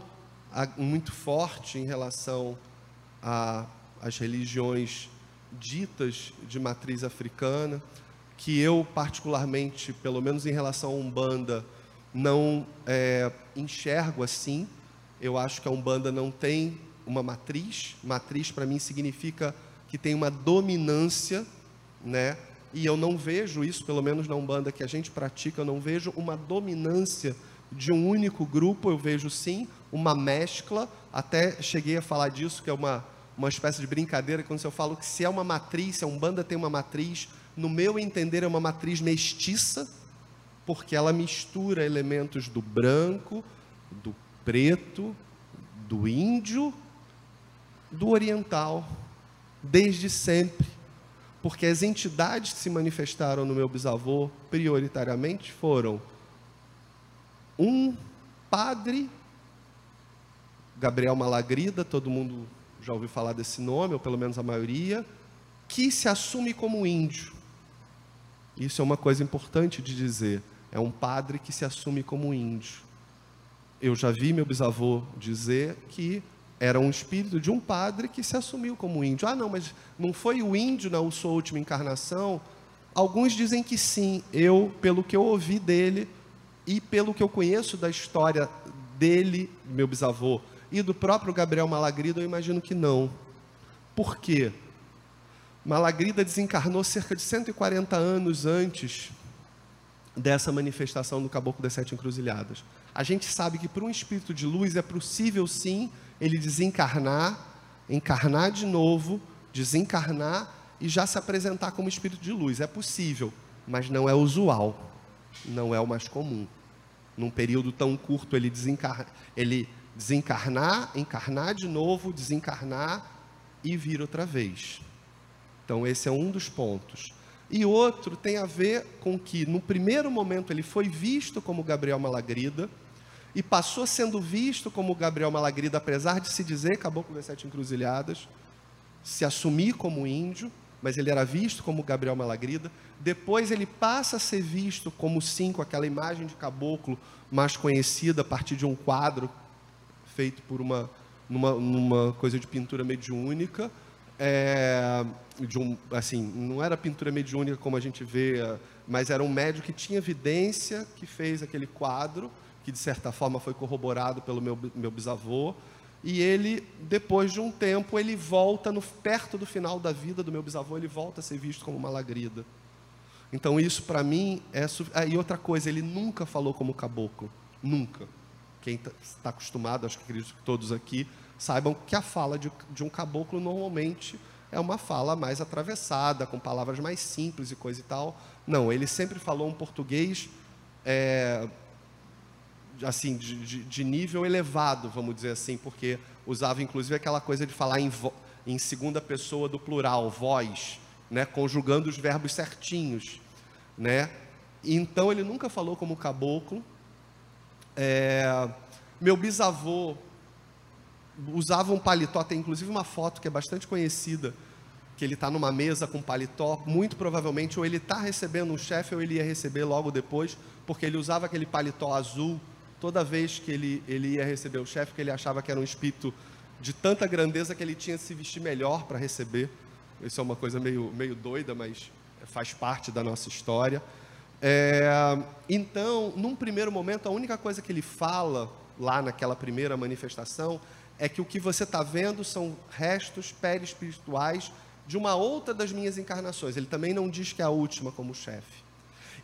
a, muito forte em relação às religiões ditas de matriz africana, que eu, particularmente, pelo menos em relação à Umbanda, não é, enxergo assim. Eu acho que a Umbanda não tem uma matriz. Matriz para mim significa que tem uma dominância, né? E eu não vejo isso, pelo menos na Umbanda que a gente pratica, eu não vejo uma dominância de um único grupo, eu vejo sim uma mescla. Até cheguei a falar disso, que é uma, uma espécie de brincadeira, quando eu falo que se é uma matriz, se a Umbanda tem uma matriz, no meu entender é uma matriz mestiça, porque ela mistura elementos do branco, do preto, do índio, do oriental, desde sempre. Porque as entidades que se manifestaram no meu bisavô, prioritariamente, foram um padre, Gabriel Malagrida, todo mundo já ouviu falar desse nome, ou pelo menos a maioria, que se assume como índio. Isso é uma coisa importante de dizer. É um padre que se assume como índio. Eu já vi meu bisavô dizer que era um espírito de um padre que se assumiu como índio. Ah, não, mas não foi o índio na sua última encarnação? Alguns dizem que sim. Eu, pelo que eu ouvi dele e pelo que eu conheço da história dele, meu bisavô, e do próprio Gabriel Malagrida, eu imagino que não. Por quê? Malagrida desencarnou cerca de 140 anos antes dessa manifestação do Caboclo das Sete Encruzilhadas. A gente sabe que para um espírito de luz é possível sim ele desencarnar, encarnar de novo, desencarnar e já se apresentar como espírito de luz. É possível, mas não é usual, não é o mais comum. Num período tão curto ele, desencarna, ele desencarnar, encarnar de novo, desencarnar e vir outra vez. Então esse é um dos pontos. E outro tem a ver com que no primeiro momento ele foi visto como Gabriel Malagrida, e passou sendo visto como Gabriel Malagrida, apesar de se dizer caboclo das sete encruzilhadas, se assumir como índio, mas ele era visto como Gabriel Malagrida. Depois ele passa a ser visto como sim, com aquela imagem de caboclo mais conhecida a partir de um quadro feito por uma numa, numa coisa de pintura mediúnica. É, de um, assim, não era pintura mediúnica como a gente vê, mas era um médico que tinha evidência que fez aquele quadro que de certa forma foi corroborado pelo meu, meu bisavô. E ele, depois de um tempo, ele volta, no, perto do final da vida do meu bisavô, ele volta a ser visto como uma lagrida. Então isso para mim é... Ah, e outra coisa, ele nunca falou como caboclo. Nunca. Quem está tá acostumado, acho que acredito que todos aqui, saibam que a fala de, de um caboclo normalmente é uma fala mais atravessada, com palavras mais simples e coisa e tal. Não, ele sempre falou um português é, assim, de, de, de, nível elevado, vamos dizer assim, porque usava inclusive aquela coisa de falar em, vo, em segunda pessoa do plural, voz, né, conjugando os verbos certinhos, né? Então ele nunca falou como caboclo. É, meu bisavô usava um paletó, tem inclusive uma foto que é bastante conhecida, que ele está numa mesa com paletó, muito provavelmente ou ele está recebendo um chefe ou ele ia receber logo depois, porque ele usava aquele paletó azul toda vez que ele, ele ia receber o chefe, que ele achava que era um espírito de tanta grandeza que ele tinha que se vestir melhor para receber. Isso é uma coisa meio, meio doida, mas faz parte da nossa história. É, então, num primeiro momento, a única coisa que ele fala lá naquela primeira manifestação é que o que você está vendo são restos perispirituais de uma outra das minhas encarnações. Ele também não diz que é a última como chefe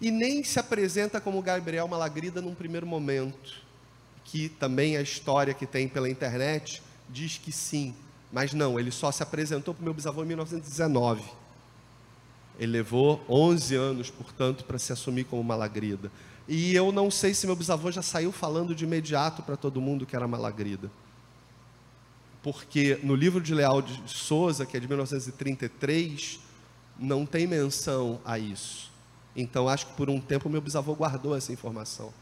e nem se apresenta como Gabriel Malagrida num primeiro momento, que também a história que tem pela internet diz que sim, mas não, ele só se apresentou para o meu bisavô em 1919. Ele levou 11 anos, portanto, para se assumir como Malagrida. E eu não sei se meu bisavô já saiu falando de imediato para todo mundo que era Malagrida. Porque no livro de Leal de Souza, que é de 1933, não tem menção a isso. Então, acho que por um tempo meu bisavô guardou essa informação.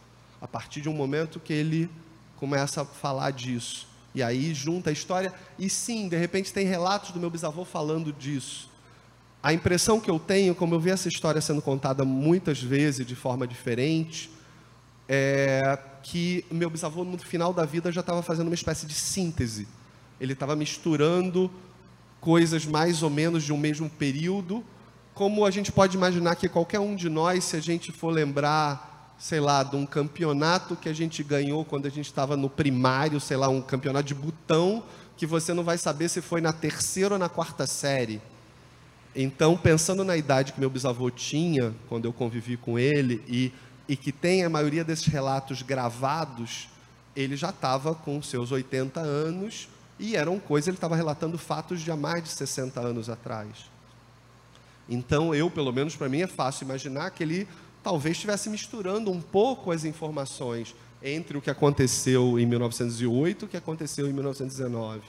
A partir de um momento que ele começa a falar disso. E aí junta a história. E sim, de repente tem relatos do meu bisavô falando disso. A impressão que eu tenho, como eu vi essa história sendo contada muitas vezes de forma diferente, é que meu bisavô no final da vida já estava fazendo uma espécie de síntese. Ele estava misturando coisas mais ou menos de um mesmo período como a gente pode imaginar que qualquer um de nós, se a gente for lembrar sei lá, de um campeonato que a gente ganhou quando a gente estava no primário, sei lá, um campeonato de botão, que você não vai saber se foi na terceira ou na quarta série. Então, pensando na idade que meu bisavô tinha, quando eu convivi com ele, e, e que tem a maioria desses relatos gravados, ele já estava com seus 80 anos, e eram coisas, ele estava relatando fatos de há mais de 60 anos atrás. Então, eu, pelo menos para mim, é fácil imaginar que ele talvez estivesse misturando um pouco as informações entre o que aconteceu em 1908 e o que aconteceu em 1919.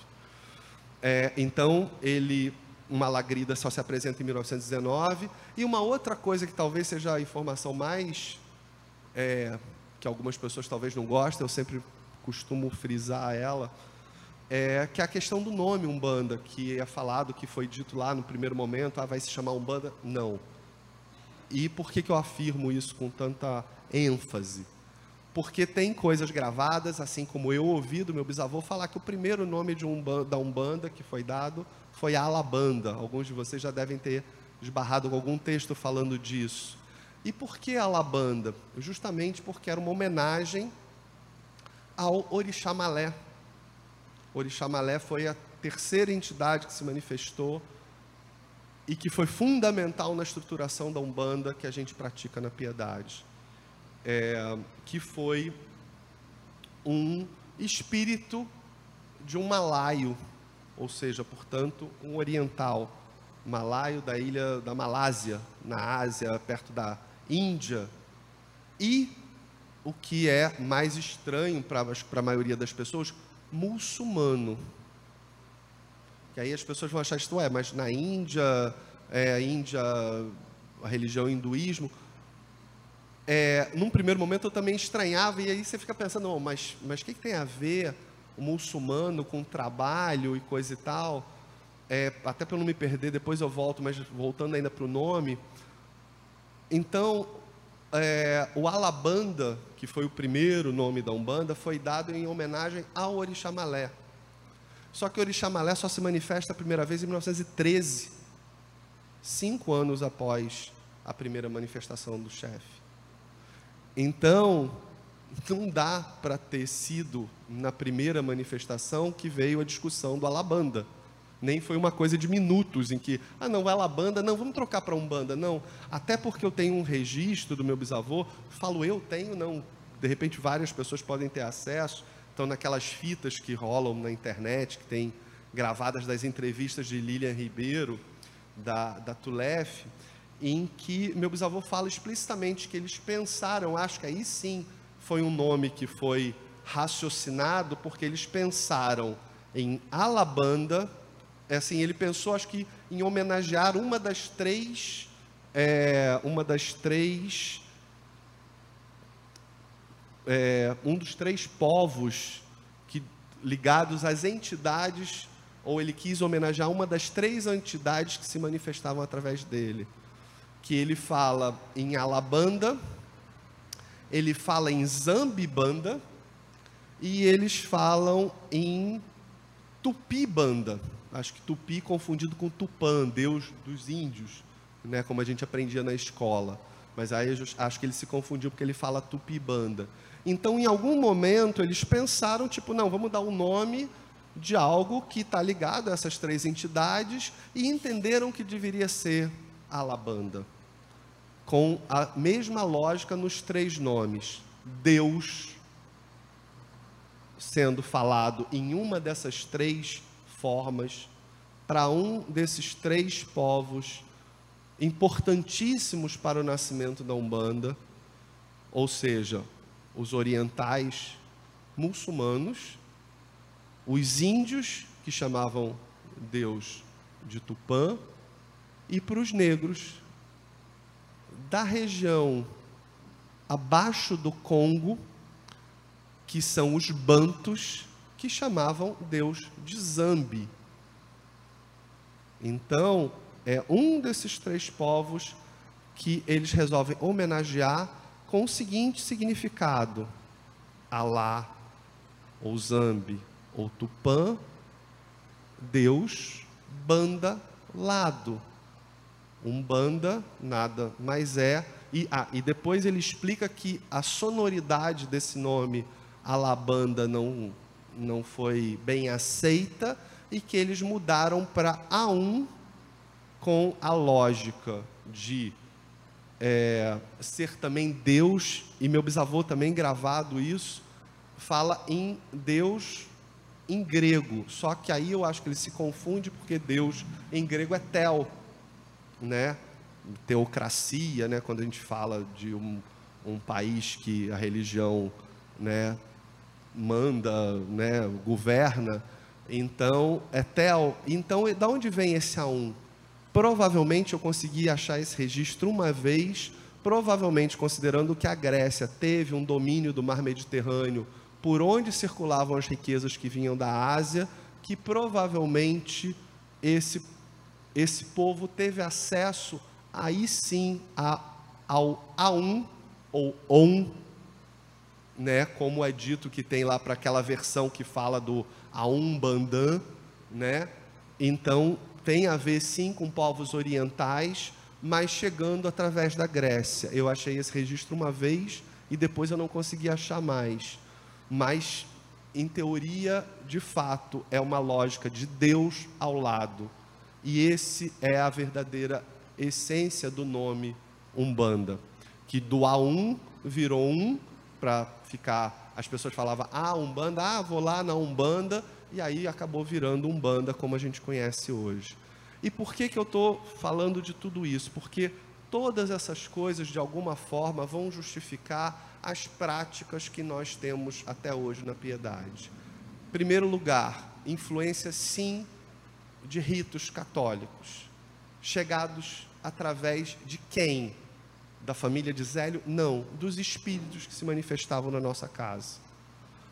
É, então, ele, uma lagrida só se apresenta em 1919. E uma outra coisa que talvez seja a informação mais. É, que algumas pessoas talvez não gostem, eu sempre costumo frisar ela, é que é a questão do nome Umbanda, que é falado, que foi dito lá no primeiro momento, ah, vai se chamar Umbanda. Não. E por que, que eu afirmo isso com tanta ênfase? Porque tem coisas gravadas, assim como eu ouvi do meu bisavô falar que o primeiro nome de Umbanda, da Umbanda que foi dado foi Alabanda. Alguns de vocês já devem ter esbarrado com algum texto falando disso. E por que Alabanda? Justamente porque era uma homenagem ao Orixá Malé. Orixá Malé foi a terceira entidade que se manifestou e que foi fundamental na estruturação da Umbanda que a gente pratica na piedade, é, que foi um espírito de um malaio, ou seja, portanto, um oriental, malaio da ilha da Malásia, na Ásia, perto da Índia, e o que é mais estranho para a maioria das pessoas, muçulmano. Que aí as pessoas vão achar isto é, mas na Índia, é, a Índia, a religião hinduísmo, é, num primeiro momento eu também estranhava, e aí você fica pensando, oh, mas o mas que, que tem a ver o muçulmano com trabalho e coisa e tal? É, até para não me perder, depois eu volto, mas voltando ainda para o nome. Então, é, o Alabanda, que foi o primeiro nome da Umbanda, foi dado em homenagem ao Orixá Malé. Só que o Orixá Malé só se manifesta a primeira vez em 1913, cinco anos após a primeira manifestação do chefe. Então, não dá para ter sido na primeira manifestação que veio a discussão do Alabanda. Nem foi uma coisa de minutos em que, ah, não, vai Alabanda, não, vamos trocar para Umbanda. Não, até porque eu tenho um registro do meu bisavô, falo eu tenho, não. De repente várias pessoas podem ter acesso estão naquelas fitas que rolam na internet, que tem gravadas das entrevistas de Lilian Ribeiro, da, da Tulef, em que meu bisavô fala explicitamente que eles pensaram, acho que aí sim foi um nome que foi raciocinado, porque eles pensaram em Alabanda, é assim, ele pensou, acho que, em homenagear uma das três, é, uma das três é, um dos três povos que, ligados às entidades, ou ele quis homenagear uma das três entidades que se manifestavam através dele. Que ele fala em Alabanda, ele fala em Zambibanda e eles falam em Tupibanda. Acho que Tupi confundido com Tupã, deus dos índios, né, como a gente aprendia na escola. Mas aí acho que ele se confundiu porque ele fala Tupibanda. Então, em algum momento, eles pensaram, tipo, não, vamos dar o um nome de algo que está ligado a essas três entidades e entenderam que deveria ser Alabanda. Com a mesma lógica nos três nomes. Deus sendo falado em uma dessas três formas para um desses três povos importantíssimos para o nascimento da Umbanda, ou seja, os orientais muçulmanos, os índios, que chamavam Deus de Tupã, e para os negros da região abaixo do Congo, que são os bantos, que chamavam Deus de Zambi. Então, é um desses três povos que eles resolvem homenagear com o seguinte significado: Alá, ou Zambi, ou Tupã, Deus, banda, lado. Umbanda nada mais é E, ah, e depois ele explica que a sonoridade desse nome, Alabanda, não, não foi bem aceita e que eles mudaram para A1 com a lógica de é, ser também Deus, e meu bisavô também gravado isso, fala em Deus em grego, só que aí eu acho que ele se confunde porque Deus em grego é tel, né? Teocracia, né? Quando a gente fala de um, um país que a religião, né? Manda, né? Governa, então é tel. Então, da onde vem esse A1? Provavelmente eu consegui achar esse registro uma vez, provavelmente considerando que a Grécia teve um domínio do mar Mediterrâneo por onde circulavam as riquezas que vinham da Ásia, que provavelmente esse, esse povo teve acesso aí sim a, ao A1 ou ON, né, como é dito que tem lá para aquela versão que fala do A1 Bandan, né? Então tem a ver sim com povos orientais, mas chegando através da Grécia. Eu achei esse registro uma vez e depois eu não consegui achar mais mas em teoria, de fato, é uma lógica de Deus ao lado. E esse é a verdadeira essência do nome Umbanda, que do A1 virou um para ficar, as pessoas falavam: "Ah, Umbanda, ah, vou lá na Umbanda", e aí acabou virando Umbanda como a gente conhece hoje. E por que que eu estou falando de tudo isso? Porque todas essas coisas de alguma forma vão justificar as práticas que nós temos até hoje na piedade. Primeiro lugar, influência sim de ritos católicos, chegados através de quem? Da família de Zélio? Não, dos espíritos que se manifestavam na nossa casa.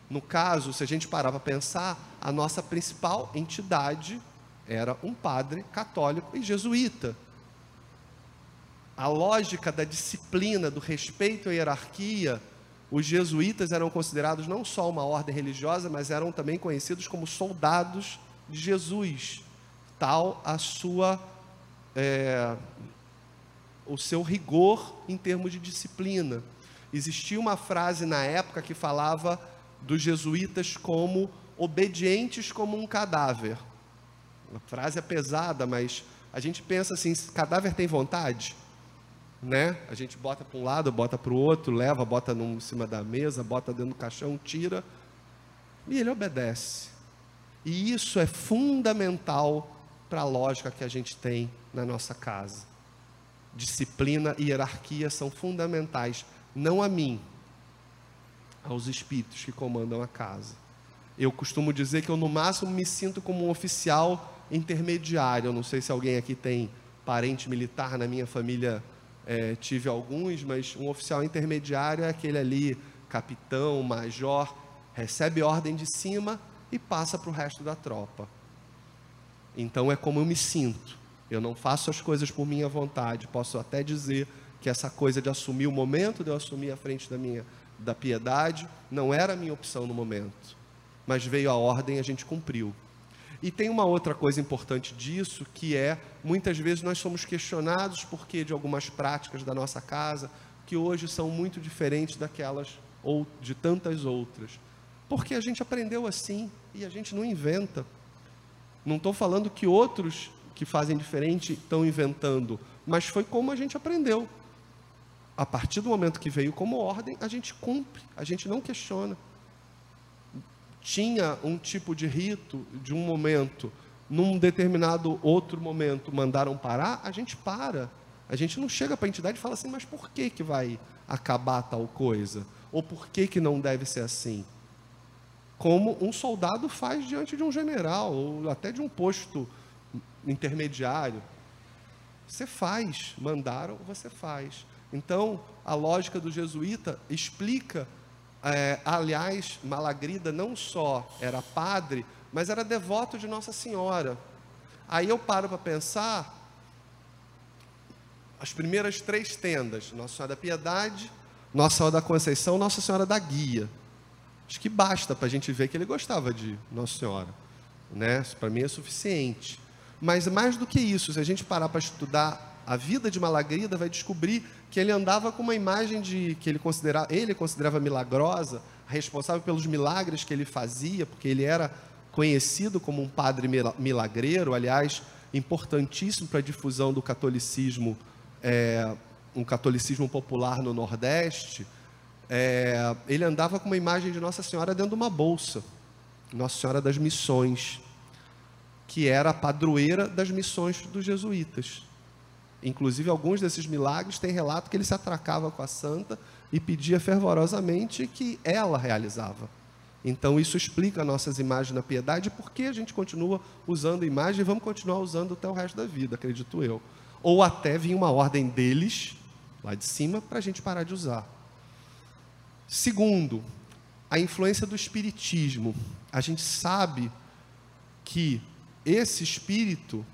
No caso, se a gente parar para pensar, a nossa principal entidade era um padre católico e jesuíta a lógica da disciplina, do respeito à hierarquia, os jesuítas eram considerados não só uma ordem religiosa, mas eram também conhecidos como soldados de Jesus, tal a sua é, o seu rigor em termos de disciplina. Existia uma frase na época que falava dos jesuítas como obedientes como um cadáver. A frase é pesada, mas a gente pensa assim: cadáver tem vontade? né? A gente bota para um lado, bota para o outro, leva, bota em cima da mesa, bota dentro do caixão, tira, e ele obedece. E isso é fundamental para a lógica que a gente tem na nossa casa. Disciplina e hierarquia são fundamentais, não a mim, aos espíritos que comandam a casa. Eu costumo dizer que eu, no máximo, me sinto como um oficial intermediário. Eu não sei se alguém aqui tem parente militar na minha família é, tive alguns, mas um oficial intermediário é aquele ali, capitão, major, recebe ordem de cima e passa para o resto da tropa. Então é como eu me sinto. Eu não faço as coisas por minha vontade. Posso até dizer que essa coisa de assumir o momento, de eu assumir a frente da minha da piedade, não era a minha opção no momento. Mas veio a ordem e a gente cumpriu. E tem uma outra coisa importante disso, que é, muitas vezes nós somos questionados porque de algumas práticas da nossa casa, que hoje são muito diferentes daquelas ou de tantas outras. Porque a gente aprendeu assim e a gente não inventa. Não estou falando que outros que fazem diferente estão inventando, mas foi como a gente aprendeu. A partir do momento que veio como ordem, a gente cumpre, a gente não questiona tinha um tipo de rito de um momento, num determinado outro momento mandaram parar, a gente para. A gente não chega para a entidade e fala assim, mas por que, que vai acabar tal coisa? Ou por que, que não deve ser assim? Como um soldado faz diante de um general, ou até de um posto intermediário. Você faz, mandaram, você faz. Então, a lógica do jesuíta explica é, aliás, Malagrida não só era padre, mas era devoto de Nossa Senhora. Aí eu paro para pensar, as primeiras três tendas, Nossa Senhora da Piedade, Nossa Senhora da Conceição, Nossa Senhora da Guia. Acho que basta para a gente ver que ele gostava de Nossa Senhora. Né? Para mim é suficiente. Mas mais do que isso, se a gente parar para estudar a vida de Malagrida, vai descobrir que ele andava com uma imagem de que ele considerava, ele considerava milagrosa, responsável pelos milagres que ele fazia, porque ele era conhecido como um padre milagreiro, aliás, importantíssimo para a difusão do catolicismo, é, um catolicismo popular no Nordeste. É, ele andava com uma imagem de Nossa Senhora dentro de uma bolsa, Nossa Senhora das Missões, que era a padroeira das missões dos jesuítas. Inclusive, alguns desses milagres têm relato que ele se atracava com a santa e pedia fervorosamente que ela realizava. Então, isso explica nossas imagens na piedade e por que a gente continua usando imagem e vamos continuar usando até o resto da vida, acredito eu. Ou até vir uma ordem deles, lá de cima, para a gente parar de usar. Segundo, a influência do espiritismo. A gente sabe que esse espírito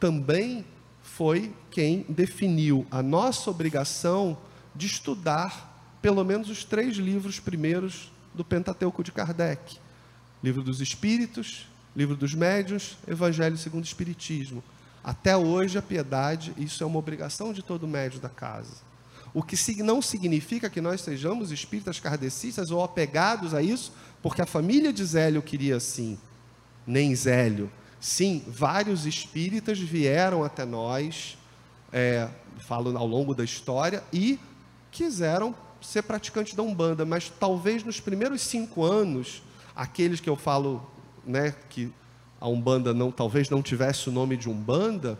também foi quem definiu a nossa obrigação de estudar pelo menos os três livros primeiros do Pentateuco de Kardec: Livro dos Espíritos, Livro dos Médiuns, Evangelho segundo o Espiritismo. Até hoje, a piedade, isso é uma obrigação de todo médio da casa. O que não significa que nós sejamos espíritas kardecistas ou apegados a isso, porque a família de Zélio queria assim, nem Zélio. Sim, vários espíritas vieram até nós, é, falo ao longo da história, e quiseram ser praticantes da Umbanda, mas talvez nos primeiros cinco anos, aqueles que eu falo, né, que a Umbanda não, talvez não tivesse o nome de Umbanda,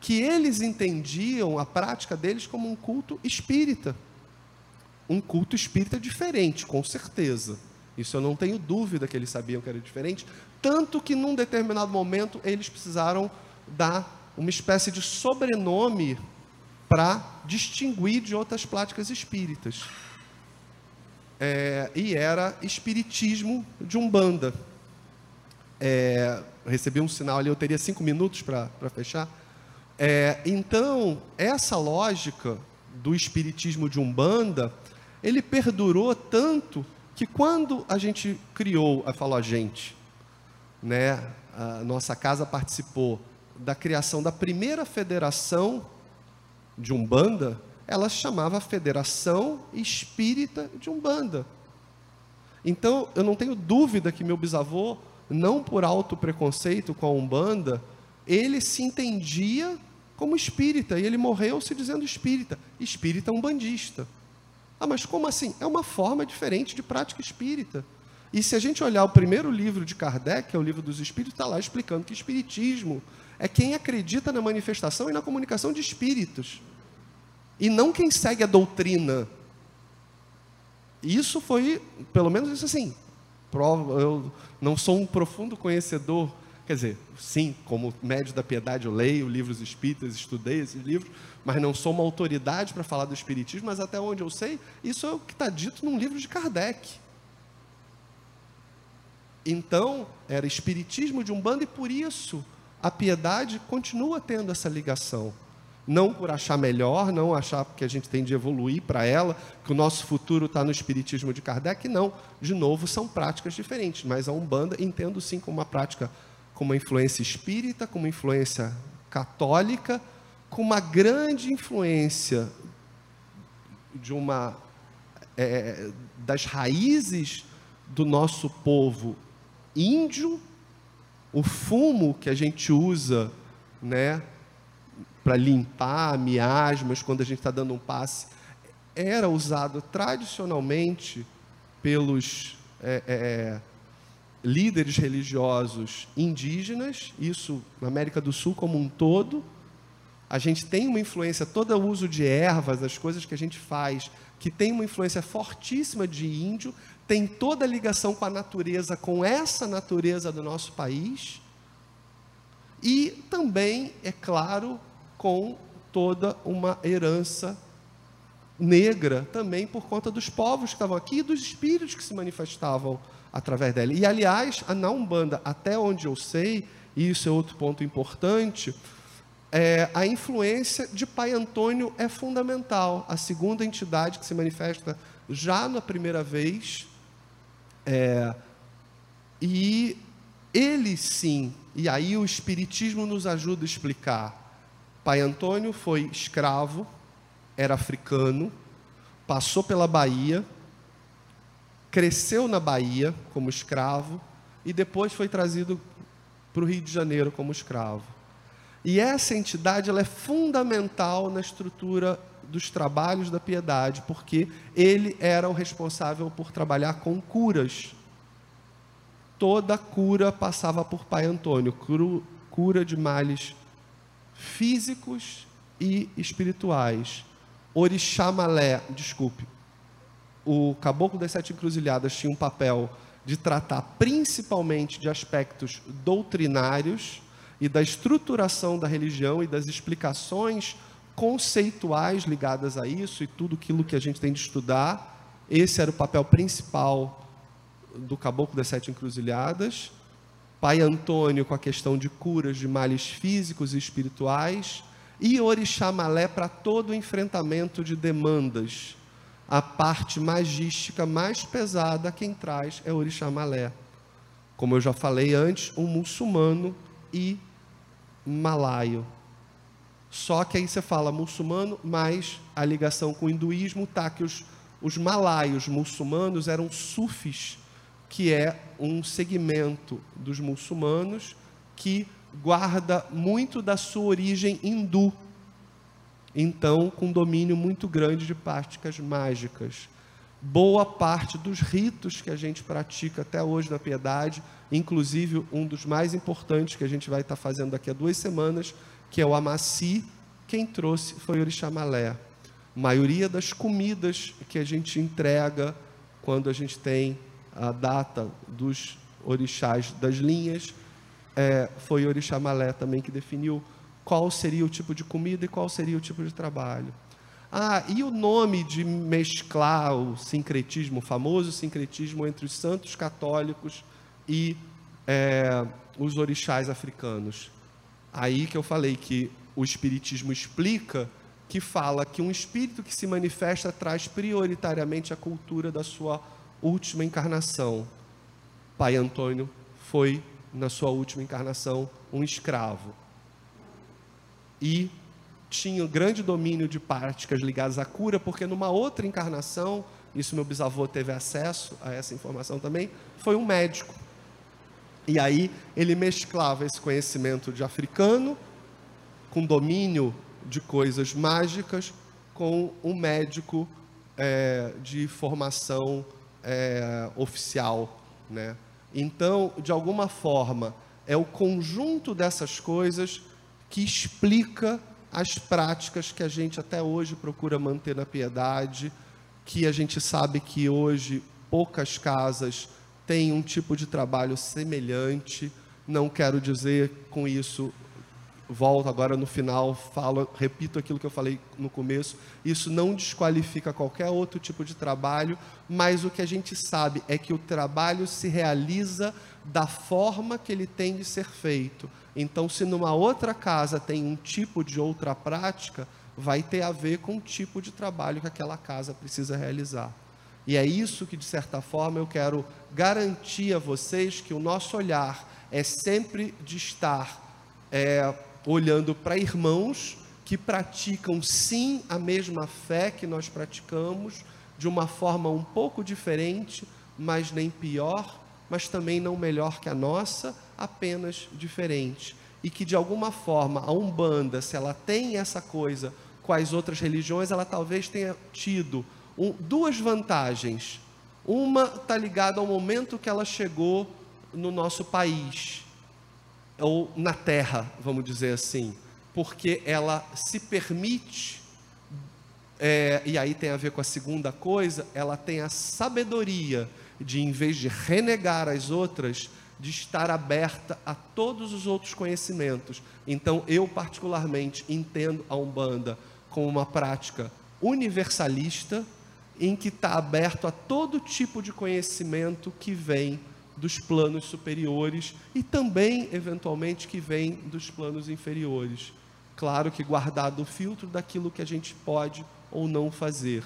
que eles entendiam a prática deles como um culto espírita. Um culto espírita diferente, com certeza. Isso eu não tenho dúvida que eles sabiam que era diferente, tanto que num determinado momento eles precisaram dar uma espécie de sobrenome para distinguir de outras práticas espíritas. É, e era espiritismo de Umbanda. É, recebi um sinal ali, eu teria cinco minutos para fechar. É, então, essa lógica do espiritismo de Umbanda, ele perdurou tanto que quando a gente criou, eu falo a gente, né, a nossa casa participou da criação da primeira federação de Umbanda, ela chamava Federação Espírita de Umbanda. Então, eu não tenho dúvida que meu bisavô, não por alto preconceito com a Umbanda, ele se entendia como espírita, e ele morreu se dizendo espírita. Espírita umbandista. Ah, mas como assim? É uma forma diferente de prática espírita. E se a gente olhar o primeiro livro de Kardec, que é o livro dos Espíritos, está lá explicando que espiritismo é quem acredita na manifestação e na comunicação de espíritos. E não quem segue a doutrina. Isso foi, pelo menos isso assim, eu não sou um profundo conhecedor, quer dizer, sim, como médio da piedade eu leio livros espíritas, estudei esses livros, mas não sou uma autoridade para falar do espiritismo, mas até onde eu sei, isso é o que está dito num livro de Kardec. Então, era espiritismo de um bando e por isso a piedade continua tendo essa ligação. Não por achar melhor, não achar que a gente tem de evoluir para ela, que o nosso futuro está no espiritismo de Kardec, não. De novo, são práticas diferentes, mas a Umbanda entendo sim como uma prática com uma influência espírita, com uma influência católica, com uma grande influência de uma é, das raízes do nosso povo índio, o fumo que a gente usa, né, para limpar miasmas quando a gente está dando um passe, era usado tradicionalmente pelos é, é, líderes religiosos indígenas, isso na América do Sul como um todo, a gente tem uma influência, todo o uso de ervas, as coisas que a gente faz, que tem uma influência fortíssima de índio, tem toda a ligação com a natureza, com essa natureza do nosso país, e também, é claro, com toda uma herança negra, também por conta dos povos que estavam aqui e dos espíritos que se manifestavam através dela. E, aliás, a na Umbanda, até onde eu sei, e isso é outro ponto importante, é, a influência de Pai Antônio é fundamental. A segunda entidade que se manifesta já na primeira vez. É, e ele sim, e aí o Espiritismo nos ajuda a explicar. Pai Antônio foi escravo, era africano, passou pela Bahia, cresceu na Bahia como escravo e depois foi trazido para o Rio de Janeiro como escravo. E essa entidade ela é fundamental na estrutura dos trabalhos da piedade, porque ele era o responsável por trabalhar com curas. Toda cura passava por Pai Antônio, cura de males físicos e espirituais. Orixá Malé, desculpe, o Caboclo das Sete Encruzilhadas tinha um papel de tratar principalmente de aspectos doutrinários e da estruturação da religião e das explicações conceituais ligadas a isso e tudo aquilo que a gente tem de estudar. Esse era o papel principal do Caboclo das Sete Encruzilhadas. Pai Antônio com a questão de curas de males físicos e espirituais. E Orixá Malé para todo o enfrentamento de demandas. A parte magística mais pesada quem traz é Orixá Malé. Como eu já falei antes, um muçulmano e malaio. Só que aí você fala muçulmano, mas a ligação com o hinduísmo tá que os, os malaios muçulmanos eram sufis, que é um segmento dos muçulmanos que guarda muito da sua origem hindu. Então, com domínio muito grande de práticas mágicas. Boa parte dos ritos que a gente pratica até hoje na piedade, inclusive um dos mais importantes que a gente vai estar fazendo daqui a duas semanas, que é o Amaci, quem trouxe foi o Orixá Malé. A maioria das comidas que a gente entrega quando a gente tem a data dos orixás das linhas, é, foi o Orixá Malé também que definiu qual seria o tipo de comida e qual seria o tipo de trabalho. Ah, e o nome de mesclar o sincretismo, o famoso sincretismo entre os santos católicos e é, os orixás africanos. Aí que eu falei que o Espiritismo explica que fala que um espírito que se manifesta traz prioritariamente a cultura da sua última encarnação. Pai Antônio foi, na sua última encarnação, um escravo. E tinha grande domínio de práticas ligadas à cura, porque numa outra encarnação, isso meu bisavô teve acesso a essa informação também, foi um médico. E aí ele mesclava esse conhecimento de africano com domínio de coisas mágicas com um médico é, de formação é, oficial, né? Então, de alguma forma, é o conjunto dessas coisas que explica as práticas que a gente até hoje procura manter na piedade, que a gente sabe que hoje poucas casas têm um tipo de trabalho semelhante. Não quero dizer com isso volto agora no final, falo, repito aquilo que eu falei no começo. Isso não desqualifica qualquer outro tipo de trabalho, mas o que a gente sabe é que o trabalho se realiza da forma que ele tem de ser feito. Então, se numa outra casa tem um tipo de outra prática, vai ter a ver com o tipo de trabalho que aquela casa precisa realizar. E é isso que, de certa forma, eu quero garantir a vocês que o nosso olhar é sempre de estar é, olhando para irmãos que praticam sim a mesma fé que nós praticamos, de uma forma um pouco diferente, mas nem pior, mas também não melhor que a nossa, apenas diferente. E que de alguma forma a Umbanda, se ela tem essa coisa com as outras religiões, ela talvez tenha tido um, duas vantagens. Uma está ligada ao momento que ela chegou no nosso país ou na terra, vamos dizer assim, porque ela se permite, é, e aí tem a ver com a segunda coisa, ela tem a sabedoria de, em vez de renegar as outras, de estar aberta a todos os outros conhecimentos. Então, eu particularmente entendo a Umbanda como uma prática universalista, em que está aberto a todo tipo de conhecimento que vem dos planos superiores e também, eventualmente, que vem dos planos inferiores. Claro que guardado o filtro daquilo que a gente pode ou não fazer,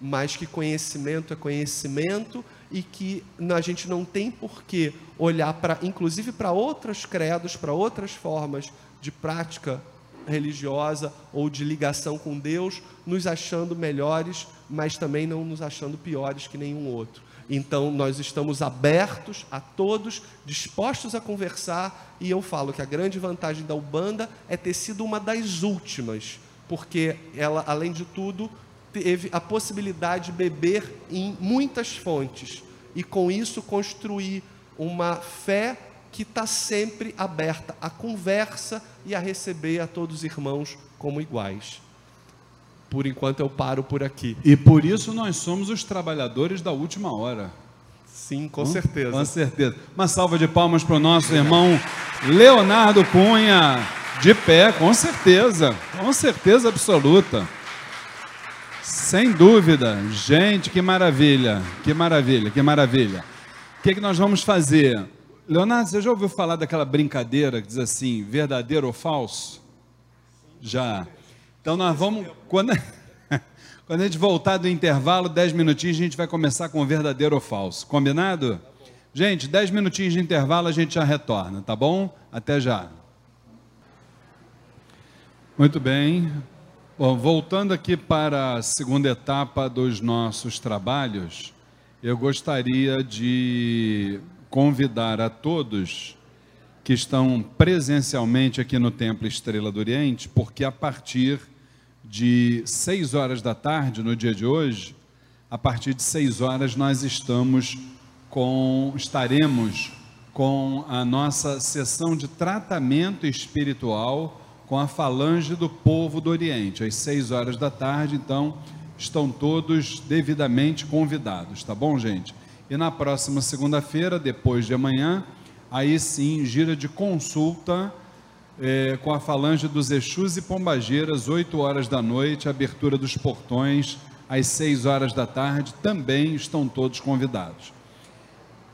mas que conhecimento é conhecimento e que a gente não tem por que olhar para, inclusive para outros credos, para outras formas de prática religiosa ou de ligação com Deus, nos achando melhores, mas também não nos achando piores que nenhum outro. Então, nós estamos abertos a todos, dispostos a conversar, e eu falo que a grande vantagem da Ubanda é ter sido uma das últimas, porque ela, além de tudo, teve a possibilidade de beber em muitas fontes e, com isso, construir uma fé que está sempre aberta à conversa e a receber a todos os irmãos como iguais. Por enquanto eu paro por aqui. E por isso nós somos os trabalhadores da última hora. Sim, com hum? certeza. Com certeza. Uma salva de palmas para o nosso irmão Leonardo Cunha. De pé, com certeza. Com certeza absoluta. Sem dúvida. Gente, que maravilha. Que maravilha, que maravilha. O que, é que nós vamos fazer? Leonardo, você já ouviu falar daquela brincadeira que diz assim, verdadeiro ou falso? Já. Então nós vamos, quando, quando a gente voltar do intervalo, 10 minutinhos, a gente vai começar com verdadeiro ou falso. Combinado? Gente, 10 minutinhos de intervalo, a gente já retorna, tá bom? Até já. Muito bem. Bom, voltando aqui para a segunda etapa dos nossos trabalhos, eu gostaria de convidar a todos que estão presencialmente aqui no Templo Estrela do Oriente, porque a partir de 6 horas da tarde, no dia de hoje, a partir de 6 horas nós estamos com, estaremos com a nossa sessão de tratamento espiritual com a falange do povo do Oriente, às 6 horas da tarde, então estão todos devidamente convidados, tá bom, gente? E na próxima segunda-feira, depois de amanhã, aí sim, gira de consulta é, com a falange dos Exus e Pombageiras, 8 horas da noite, abertura dos portões, às 6 horas da tarde, também estão todos convidados.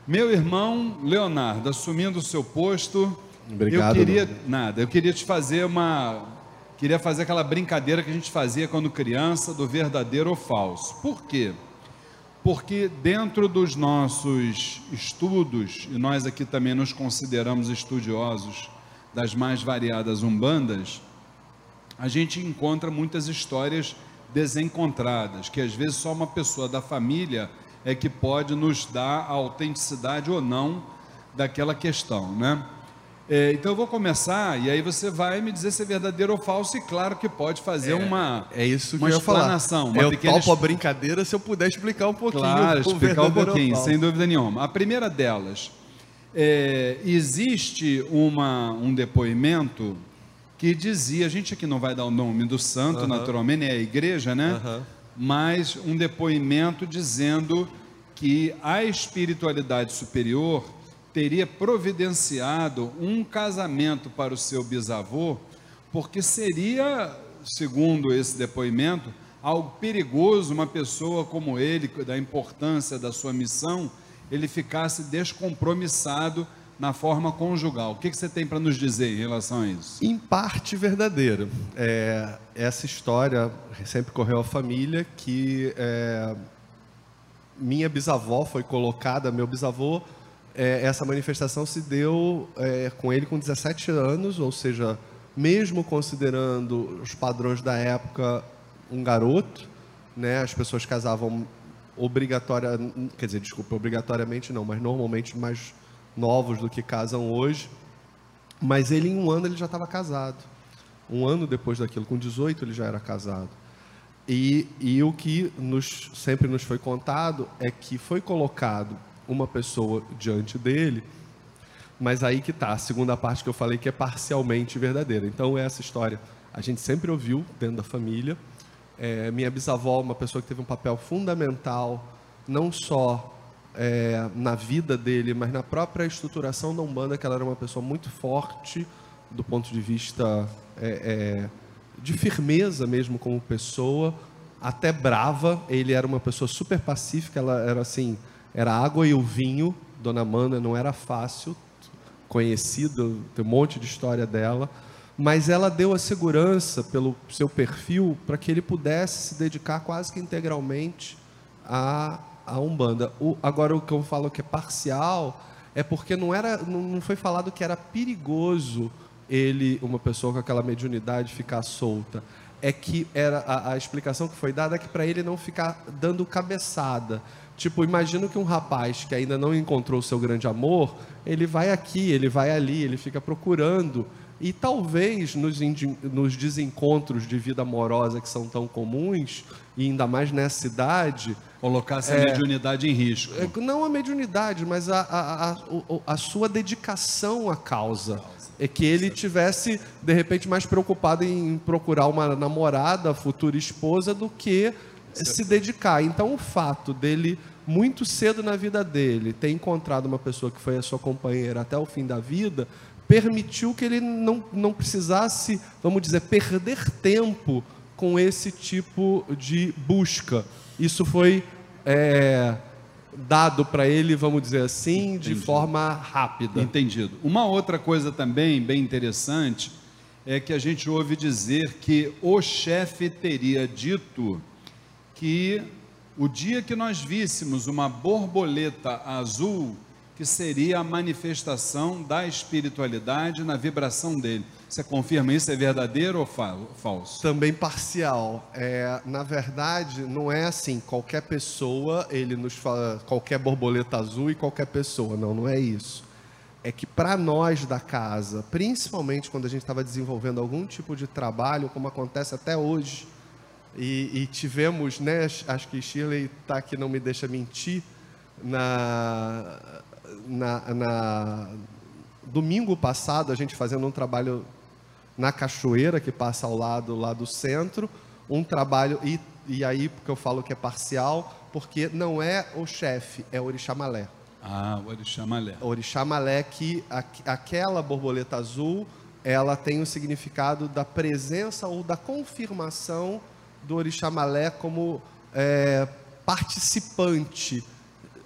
Meu irmão Leonardo, assumindo o seu posto, Obrigado, eu queria nada, eu queria te fazer uma queria fazer aquela brincadeira que a gente fazia quando criança do verdadeiro ou falso. Por quê? Porque dentro dos nossos estudos, e nós aqui também nos consideramos estudiosos das mais variadas umbandas, a gente encontra muitas histórias desencontradas, que às vezes só uma pessoa da família é que pode nos dar a autenticidade ou não daquela questão, né? É, então eu vou começar e aí você vai me dizer se é verdadeiro ou falso e claro que pode fazer é, uma é isso que uma eu explanação, falar. uma eu pequena topo a brincadeira se eu puder explicar um pouquinho. Claro, explicar um pouquinho, sem dúvida nenhuma. A primeira delas, é, existe uma, um depoimento que dizia, a gente aqui não vai dar o nome do santo, naturalmente, é a igreja, né? Mas um depoimento dizendo que a espiritualidade superior teria providenciado um casamento para o seu bisavô, porque seria, segundo esse depoimento, algo perigoso uma pessoa como ele, da importância da sua missão, ele ficasse descompromissado na forma conjugal. O que, você tem para nos dizer em relação a isso? Em parte verdadeiro. É, essa história sempre correu à família que é, minha bisavó foi colocada, meu bisavô é, essa manifestação se deu é, com ele com 17 anos, ou seja, mesmo considerando os padrões da época, um garoto, né, as pessoas casavam obrigatória, quer dizer, desculpa, obrigatoriamente não, mas normalmente mais novos do que casam hoje. Mas ele em um ano ele já estava casado. Um ano depois daquilo, com 18 ele já era casado. E, e o que nos, sempre nos foi contado é que foi colocado uma pessoa diante dele, mas aí que está a segunda parte que eu falei que é parcialmente verdadeira. Então, essa história a gente sempre ouviu dentro da família. É, minha bisavó, uma pessoa que teve um papel fundamental, não só é, na vida dele, mas na própria estruturação da Umbanda, que ela era uma pessoa muito forte do ponto de vista é, é de firmeza mesmo como pessoa, até brava. Ele era uma pessoa super pacífica, ela era assim, era água e o vinho. Dona Amanda não era fácil, conhecido, tem um monte de história dela, mas ela deu a segurança pelo seu perfil para que ele pudesse se dedicar quase que integralmente à, à Umbanda. O, agora, o que eu falo que é parcial é porque não, era, não foi falado que era perigoso ele, uma pessoa com aquela mediunidade, ficar solta? É que era a, a explicação que foi dada é que para ele não ficar dando cabeçada. Tipo, imagino que um rapaz que ainda não encontrou o seu grande amor, ele vai aqui, ele vai ali, ele fica procurando. E talvez nos, nos desencontros de vida amorosa que são tão comuns, e ainda mais nessa idade. Colocar essa é, mediunidade em risco. É, não a mediunidade, mas a, a, a, a sua dedicação à causa. É que ele tivesse, de repente, mais preocupado em procurar uma namorada, futura esposa, do que se dedicar. Então, o fato dele, muito cedo na vida dele, ter encontrado uma pessoa que foi a sua companheira até o fim da vida, permitiu que ele não, não precisasse, vamos dizer, perder tempo com esse tipo de busca. Isso foi é, dado para ele, vamos dizer assim, Entendido. de forma rápida. Entendido. Uma outra coisa também bem interessante é que a gente ouve dizer que o chefe teria dito que o dia que nós víssemos uma borboleta azul que seria a manifestação da espiritualidade na vibração dele. Você confirma isso? É verdadeiro ou falso? Também parcial. É, na verdade, não é assim, qualquer pessoa, ele nos fala, qualquer borboleta azul e qualquer pessoa. Não, não é isso. É que para nós da casa, principalmente quando a gente estava desenvolvendo algum tipo de trabalho, como acontece até hoje, e, e tivemos, né, acho que Shirley está aqui, não me deixa mentir, na, na, na, domingo passado, a gente fazendo um trabalho na cachoeira, que passa ao lado lá do centro, um trabalho, e, e aí porque eu falo que é parcial, porque não é o chefe, é o Orixá Malé. Ah, o Orixá Malé. O Orixá Malé, que a, aquela borboleta azul, ela tem o significado da presença ou da confirmação do Orixá Malé como é, participante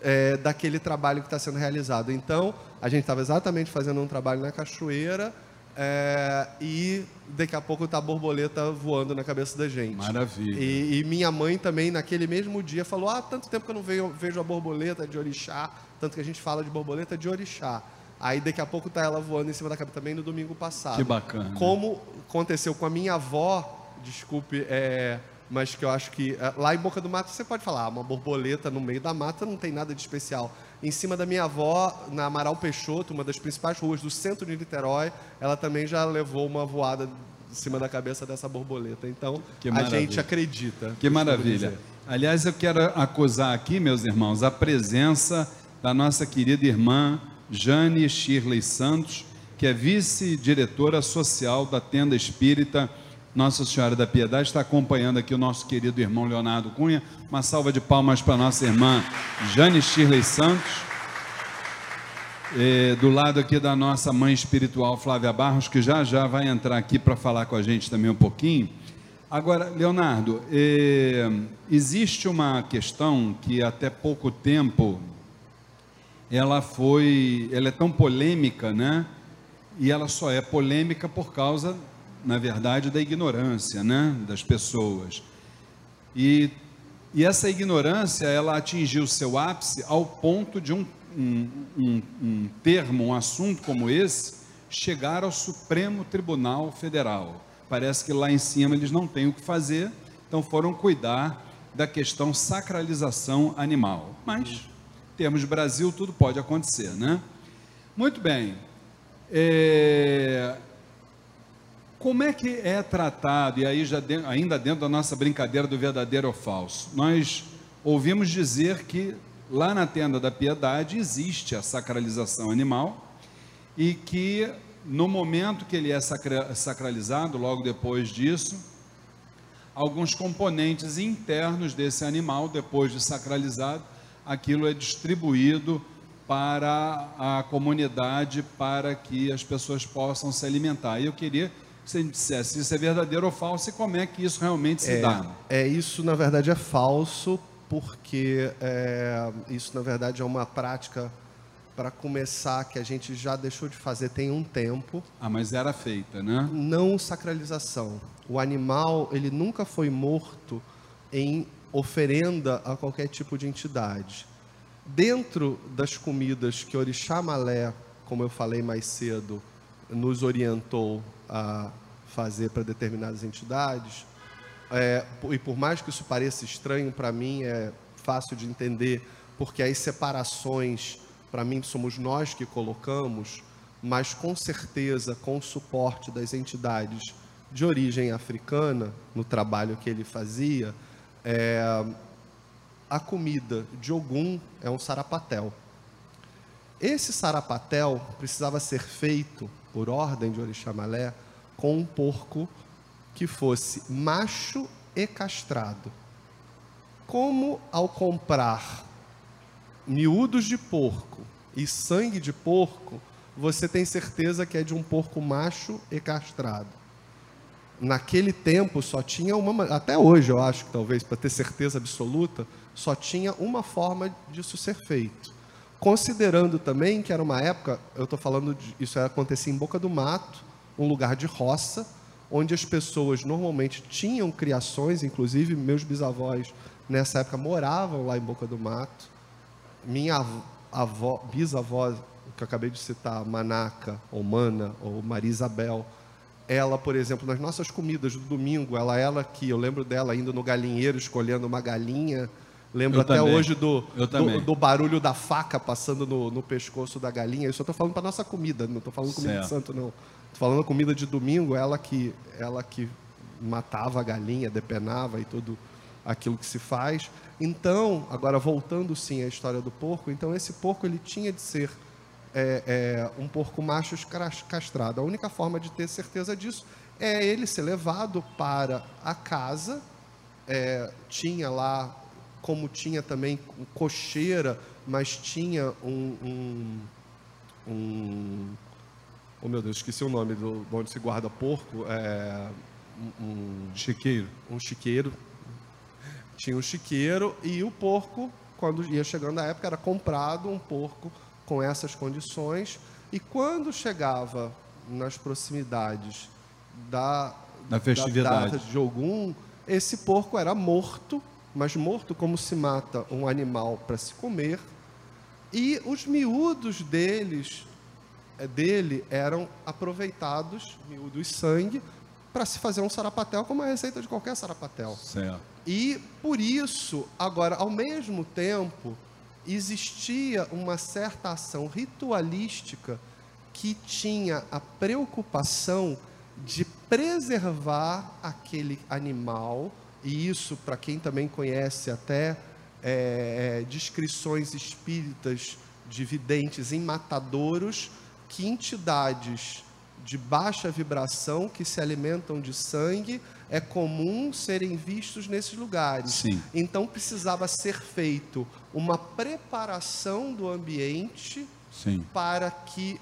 é, daquele trabalho que está sendo realizado. Então, a gente estava exatamente fazendo um trabalho na cachoeira é, e daqui a pouco está a borboleta voando na cabeça da gente. Maravilha. E, e, minha mãe também, naquele mesmo dia, falou: Ah, tanto tempo que eu não vejo, vejo a borboleta de orixá, tanto que a gente fala de borboleta de orixá. Aí daqui a pouco está ela voando em cima da cabeça também no domingo passado. Que bacana. Como aconteceu com a minha avó, desculpe, é, mas que eu acho que eh, lá em Boca do Mato você pode falar, ah, uma borboleta no meio da mata não tem nada de especial. Em cima da minha avó, na Amaral Peixoto, uma das principais ruas do centro de Niterói, ela também já levou uma voada em cima da cabeça dessa borboleta. Então, a gente acredita. Que maravilha. Aliás, eu quero acusar aqui, meus irmãos, a presença da nossa querida irmã Jane Shirley Santos, que é vice-diretora social da Tenda Espírita nossa Senhora da Piedade está acompanhando aqui o nosso querido irmão Leonardo Cunha. Uma salva de palmas para nossa irmã Jane Shirley Santos. É, do lado aqui da nossa mãe espiritual Flávia Barros, que já já vai entrar aqui para falar com a gente também um pouquinho. Agora, Leonardo, é, existe uma questão que até pouco tempo ela foi, ela é tão polêmica, né? E ela só é polêmica por causa na verdade, da ignorância né, das pessoas. E, e essa ignorância, ela atingiu seu ápice ao ponto de um, um, um, um termo, um assunto como esse, chegar ao Supremo Tribunal Federal. Parece que lá em cima eles não têm o que fazer, então foram cuidar da questão sacralização animal. Mas, em termos de Brasil, tudo pode acontecer, né? Muito bem. É, como é que é tratado, e aí já de, ainda dentro da nossa brincadeira do verdadeiro ou falso, nós ouvimos dizer que lá na tenda da piedade existe a sacralização animal e que no momento que ele é sacralizado, logo depois disso, alguns componentes internos desse animal, depois de sacralizado, aquilo é distribuído para a comunidade para que as pessoas possam se alimentar. E eu queria você dissesse se isso é verdadeiro ou falso e como é que isso realmente se é, dá. É isso, na verdade, é falso, porque é, isso, na verdade, é uma prática para começar que a gente já deixou de fazer tem um tempo. Ah, mas era feita, né? Não sacralização. O animal, ele nunca foi morto em oferenda a qualquer tipo de entidade. Dentro das comidas que Orixá Malé, como eu falei mais cedo, nos orientou a fazer para determinadas entidades, é, e por mais que isso pareça estranho para mim, é fácil de entender, porque as separações, para mim, somos nós que colocamos, mas com certeza com o suporte das entidades de origem africana, no trabalho que ele fazia, é, a comida de Ogum é um sarapatel. Esse sarapatel precisava ser feito, por ordem de Orixamalé, com um porco que fosse macho e castrado. Como ao comprar miúdos de porco e sangue de porco, você tem certeza que é de um porco macho e castrado. Naquele tempo só tinha uma, até hoje eu acho que talvez para ter certeza absoluta, só tinha uma forma disso ser feito. Considerando também que era uma época, eu estou falando de, isso acontecia em Boca do Mato, um lugar de roça, onde as pessoas normalmente tinham criações, inclusive meus bisavós nessa época moravam lá em Boca do Mato. Minha avó, bisavó, que eu acabei de citar, Manaca, ou Mana, ou Maria Isabel, ela, por exemplo, nas nossas comidas do domingo, ela ela que eu lembro dela indo no galinheiro escolhendo uma galinha. Lembro Eu até também. hoje do, do, do barulho da faca passando no, no pescoço da galinha. Isso eu estou falando para nossa comida, não estou falando comida de Certo. santo, não. Estou falando comida de domingo, ela que, ela que matava a galinha, depenava e tudo aquilo que se faz. Então, agora voltando sim à história do porco, então esse porco ele tinha de ser é, é, um porco macho castrado. A única forma de ter certeza disso é ele ser levado para a casa. É, tinha lá, como tinha também cocheira, mas tinha um, um, um- oh meu Deus, esqueci o nome do onde se guarda porco, é, um- um, Chiqueiro. um chiqueiro. Tinha um chiqueiro e o porco, quando ia chegando a época, era comprado um porco com essas condições. E quando chegava nas proximidades da, Da festividade. data de Ogum, esse porco era morto, mas morto como se mata um animal para se comer. E os miúdos deles, eh, dele eram aproveitados, miúdos sangue, para se fazer um sarapatel como a receita de qualquer sarapatel. Certo. E por isso, agora, ao mesmo tempo, existia uma certa ação ritualística que tinha a preocupação de preservar aquele animal, e isso, para quem também conhece até é, é, descrições espíritas de videntes em matadouros, que entidades de baixa vibração que se alimentam de sangue é comum serem vistos nesses lugares. Sim. Então precisava ser feito uma preparação do ambiente Sim. para que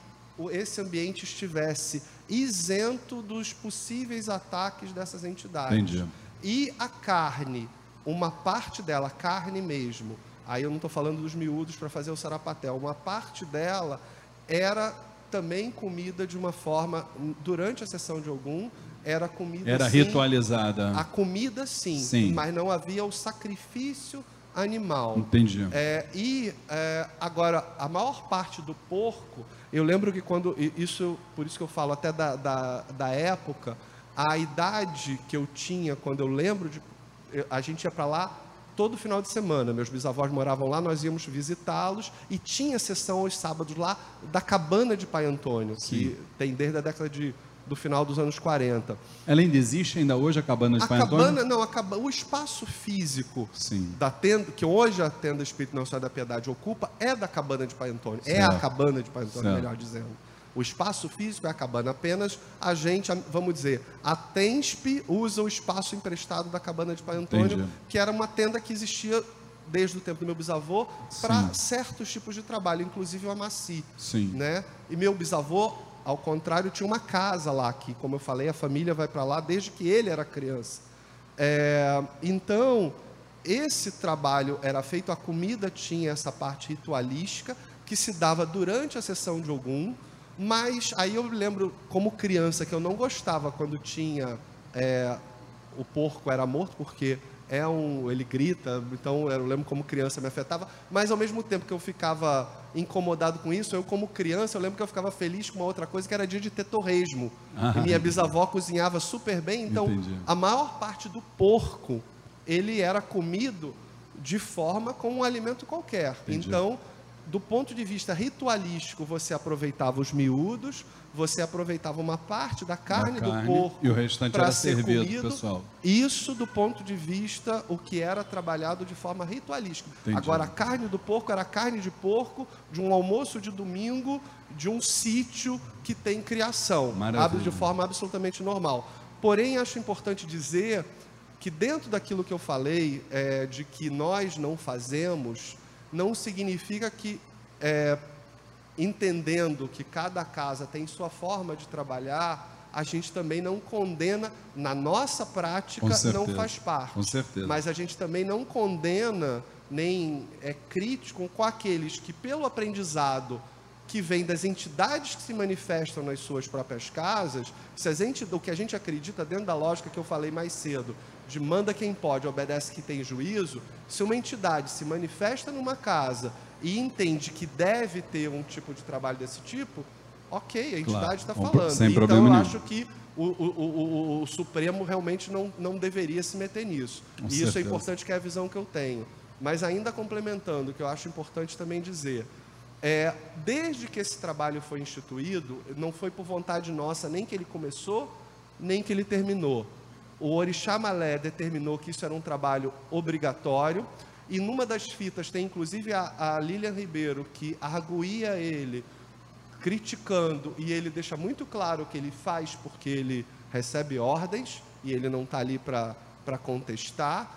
esse ambiente estivesse isento dos possíveis ataques dessas entidades. Entendi. E a carne, uma parte dela, carne mesmo, aí eu não estou falando dos miúdos para fazer o sarapatel, uma parte dela era também comida de uma forma, durante a sessão de algum, era comida Era sim, ritualizada. A comida sim, Sim. mas não havia o sacrifício animal. Entendi. É, e é, agora, a maior parte do porco, eu lembro que quando. Isso, por isso que eu falo até da, da, da época, a idade que eu tinha quando eu lembro de. A gente ia para lá todo final de semana. Meus bisavós moravam lá, nós íamos visitá-los e tinha sessão aos sábados lá da cabana de Pai Antônio, que tem desde a década de, do final dos anos 40. Ela ainda existe ainda hoje, a cabana de A Pai cabana, Antônio? não, a caba- o espaço físico Sim. da tenda, que hoje a tenda Espírito Senhor da Piedade ocupa, é da cabana de Pai Antônio. É a Certo. cabana de Pai Antônio, Certo. melhor dizendo. O espaço físico é a cabana. Apenas a gente, vamos dizer, a TENSP usa o espaço emprestado da cabana de Pai Antônio, Entendi. que era uma tenda que existia desde o tempo do meu bisavô para certos tipos de trabalho, inclusive o amaci Sim. né? E meu bisavô, ao contrário, tinha uma casa lá que, como eu falei, a família vai para lá desde que ele era criança. É, então, esse trabalho era feito, a comida tinha essa parte ritualística que se dava durante a sessão de Ogum, mas aí eu lembro como criança que eu não gostava quando tinha é, o porco era morto porque é um ele grita então eu lembro como criança me afetava mas ao mesmo tempo que eu ficava incomodado com isso. Eu, como criança, eu lembro que eu ficava feliz com uma outra coisa, que era dia de ter torresmo. Ah, e minha bisavó cozinhava super bem, então entendi. a maior parte do porco, ele era comido de forma como um alimento qualquer. Entendi. Então, do ponto de vista ritualístico, você aproveitava os miúdos, você aproveitava uma parte da carne, da carne do porco e o restante era servido, comido. pessoal. Isso do ponto de vista o que era trabalhado de forma ritualística. Entendi. Agora a carne do porco era carne de porco de um almoço de domingo de um sítio que tem criação, abre de forma absolutamente normal. Porém, acho importante dizer que dentro daquilo que eu falei é, de que nós não fazemos não significa que, é, entendendo que cada casa tem sua forma de trabalhar, a gente também não condena, na nossa prática, não faz parte. Com certeza. Mas a gente também não condena, nem é crítico com aqueles que, pelo aprendizado que vem das entidades que se manifestam nas suas próprias casas, se a gente, o que a gente acredita dentro da lógica que eu falei mais cedo, de manda quem pode, obedece quem tem juízo, se uma entidade se manifesta numa casa e entende que deve ter um tipo de trabalho desse tipo, ok, a entidade está claro, falando. Sem então eu nenhum. acho que o, o, o, o, Supremo realmente não, não deveria se meter nisso. Com e certeza. isso é importante, que é a visão que eu tenho. Mas ainda complementando, que eu acho importante também dizer, é, desde que esse trabalho foi instituído, não foi por vontade nossa nem que ele começou, nem que ele terminou o Orixá Malé determinou que isso era um trabalho obrigatório, e numa das fitas tem inclusive a, a Lilian Ribeiro, que arguía ele, criticando, e ele deixa muito claro que ele faz porque ele recebe ordens, e ele não está ali para contestar.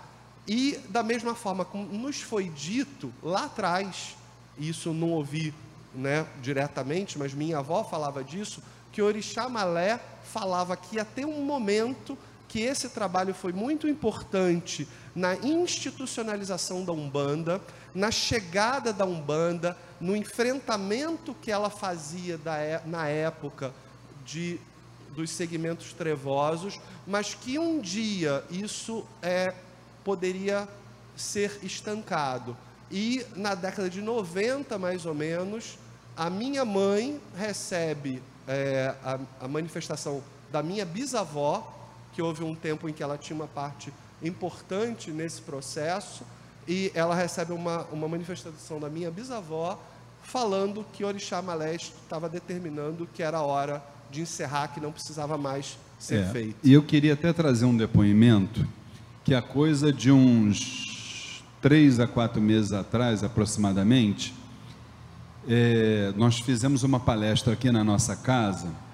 E da mesma forma como nos foi dito lá atrás, isso não ouvi né, diretamente, mas minha avó falava disso, que Orixá Malé falava que ia ter um momento que esse trabalho foi muito importante na institucionalização da Umbanda, na chegada da Umbanda, no enfrentamento que ela fazia da, é, na época de, dos segmentos trevosos, mas que um dia isso é, poderia ser estancado. E na década de 90, mais ou menos, a minha mãe recebe é, a, a manifestação da minha bisavó, que houve um tempo em que ela tinha uma parte importante nesse processo, e ela recebe uma, uma manifestação da minha bisavó falando que Orixá Maleste estava determinando que era hora de encerrar, que não precisava mais ser é, feito. E eu queria até trazer um depoimento que a coisa de uns três a quatro meses atrás, aproximadamente, é, nós fizemos uma palestra aqui na nossa casa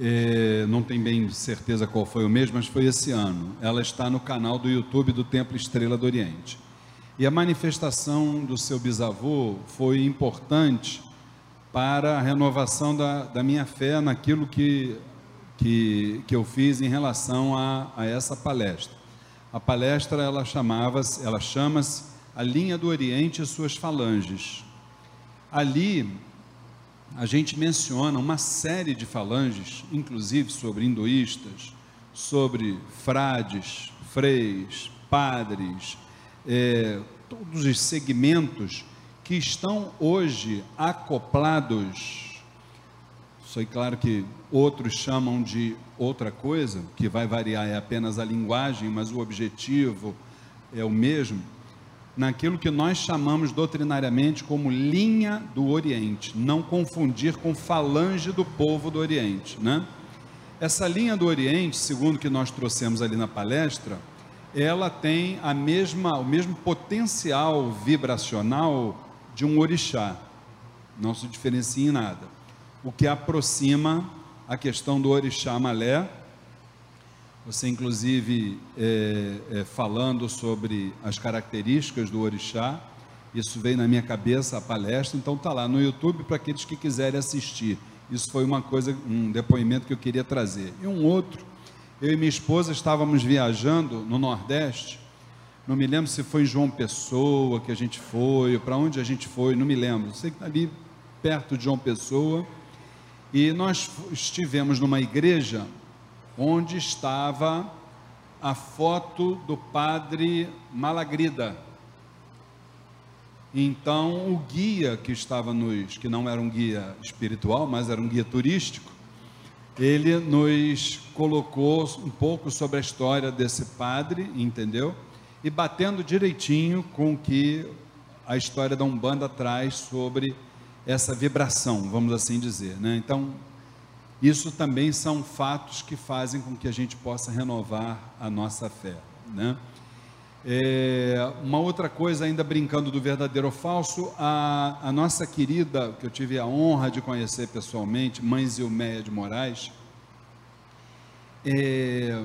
é, não tem bem certeza qual foi o mês, mas foi esse ano. Ela está no canal do YouTube do Templo Estrela do Oriente. E a manifestação do seu bisavô foi importante para a renovação da, da minha fé naquilo que, que, que eu fiz em relação a, a essa palestra. A palestra ela chamava ela chama-se A Linha do Oriente e Suas Falanges. Ali a gente menciona uma série de falanges, inclusive sobre hinduístas, sobre frades, freis, padres, é, todos os segmentos que estão hoje acoplados. Sei claro que outros chamam de outra coisa, que vai variar é apenas a linguagem, mas o objetivo é o mesmo naquilo que nós chamamos doutrinariamente como linha do Oriente, não confundir com falange do povo do Oriente, né? Essa linha do Oriente, segundo que nós trouxemos ali na palestra, ela tem a mesma, o mesmo potencial vibracional de um orixá. Não se diferencia em nada. O que aproxima a questão do orixá malé você, inclusive, é, é, falando sobre as características do orixá, isso veio na minha cabeça a palestra, então está lá no YouTube para aqueles que quiserem assistir. Isso foi uma coisa, um depoimento que eu queria trazer. E um outro, eu e minha esposa estávamos viajando no Nordeste, não me lembro se foi em João Pessoa que a gente foi, para onde a gente foi, não me lembro. Sei que está ali perto de João Pessoa. E nós estivemos numa igreja onde estava a foto do padre Malagrida. Então, o guia que estava nos, que não era um guia espiritual, mas era um guia turístico, ele nos colocou um pouco sobre a história desse padre, entendeu? E batendo direitinho com que a história da Umbanda traz sobre essa vibração, vamos assim dizer, né? Então, isso também são fatos que fazem com que a gente possa renovar a nossa fé, né? É, uma outra coisa, ainda brincando do verdadeiro ou falso, a, a, nossa querida, que eu tive a honra de conhecer pessoalmente, Mãe Zilmeia de Moraes, é,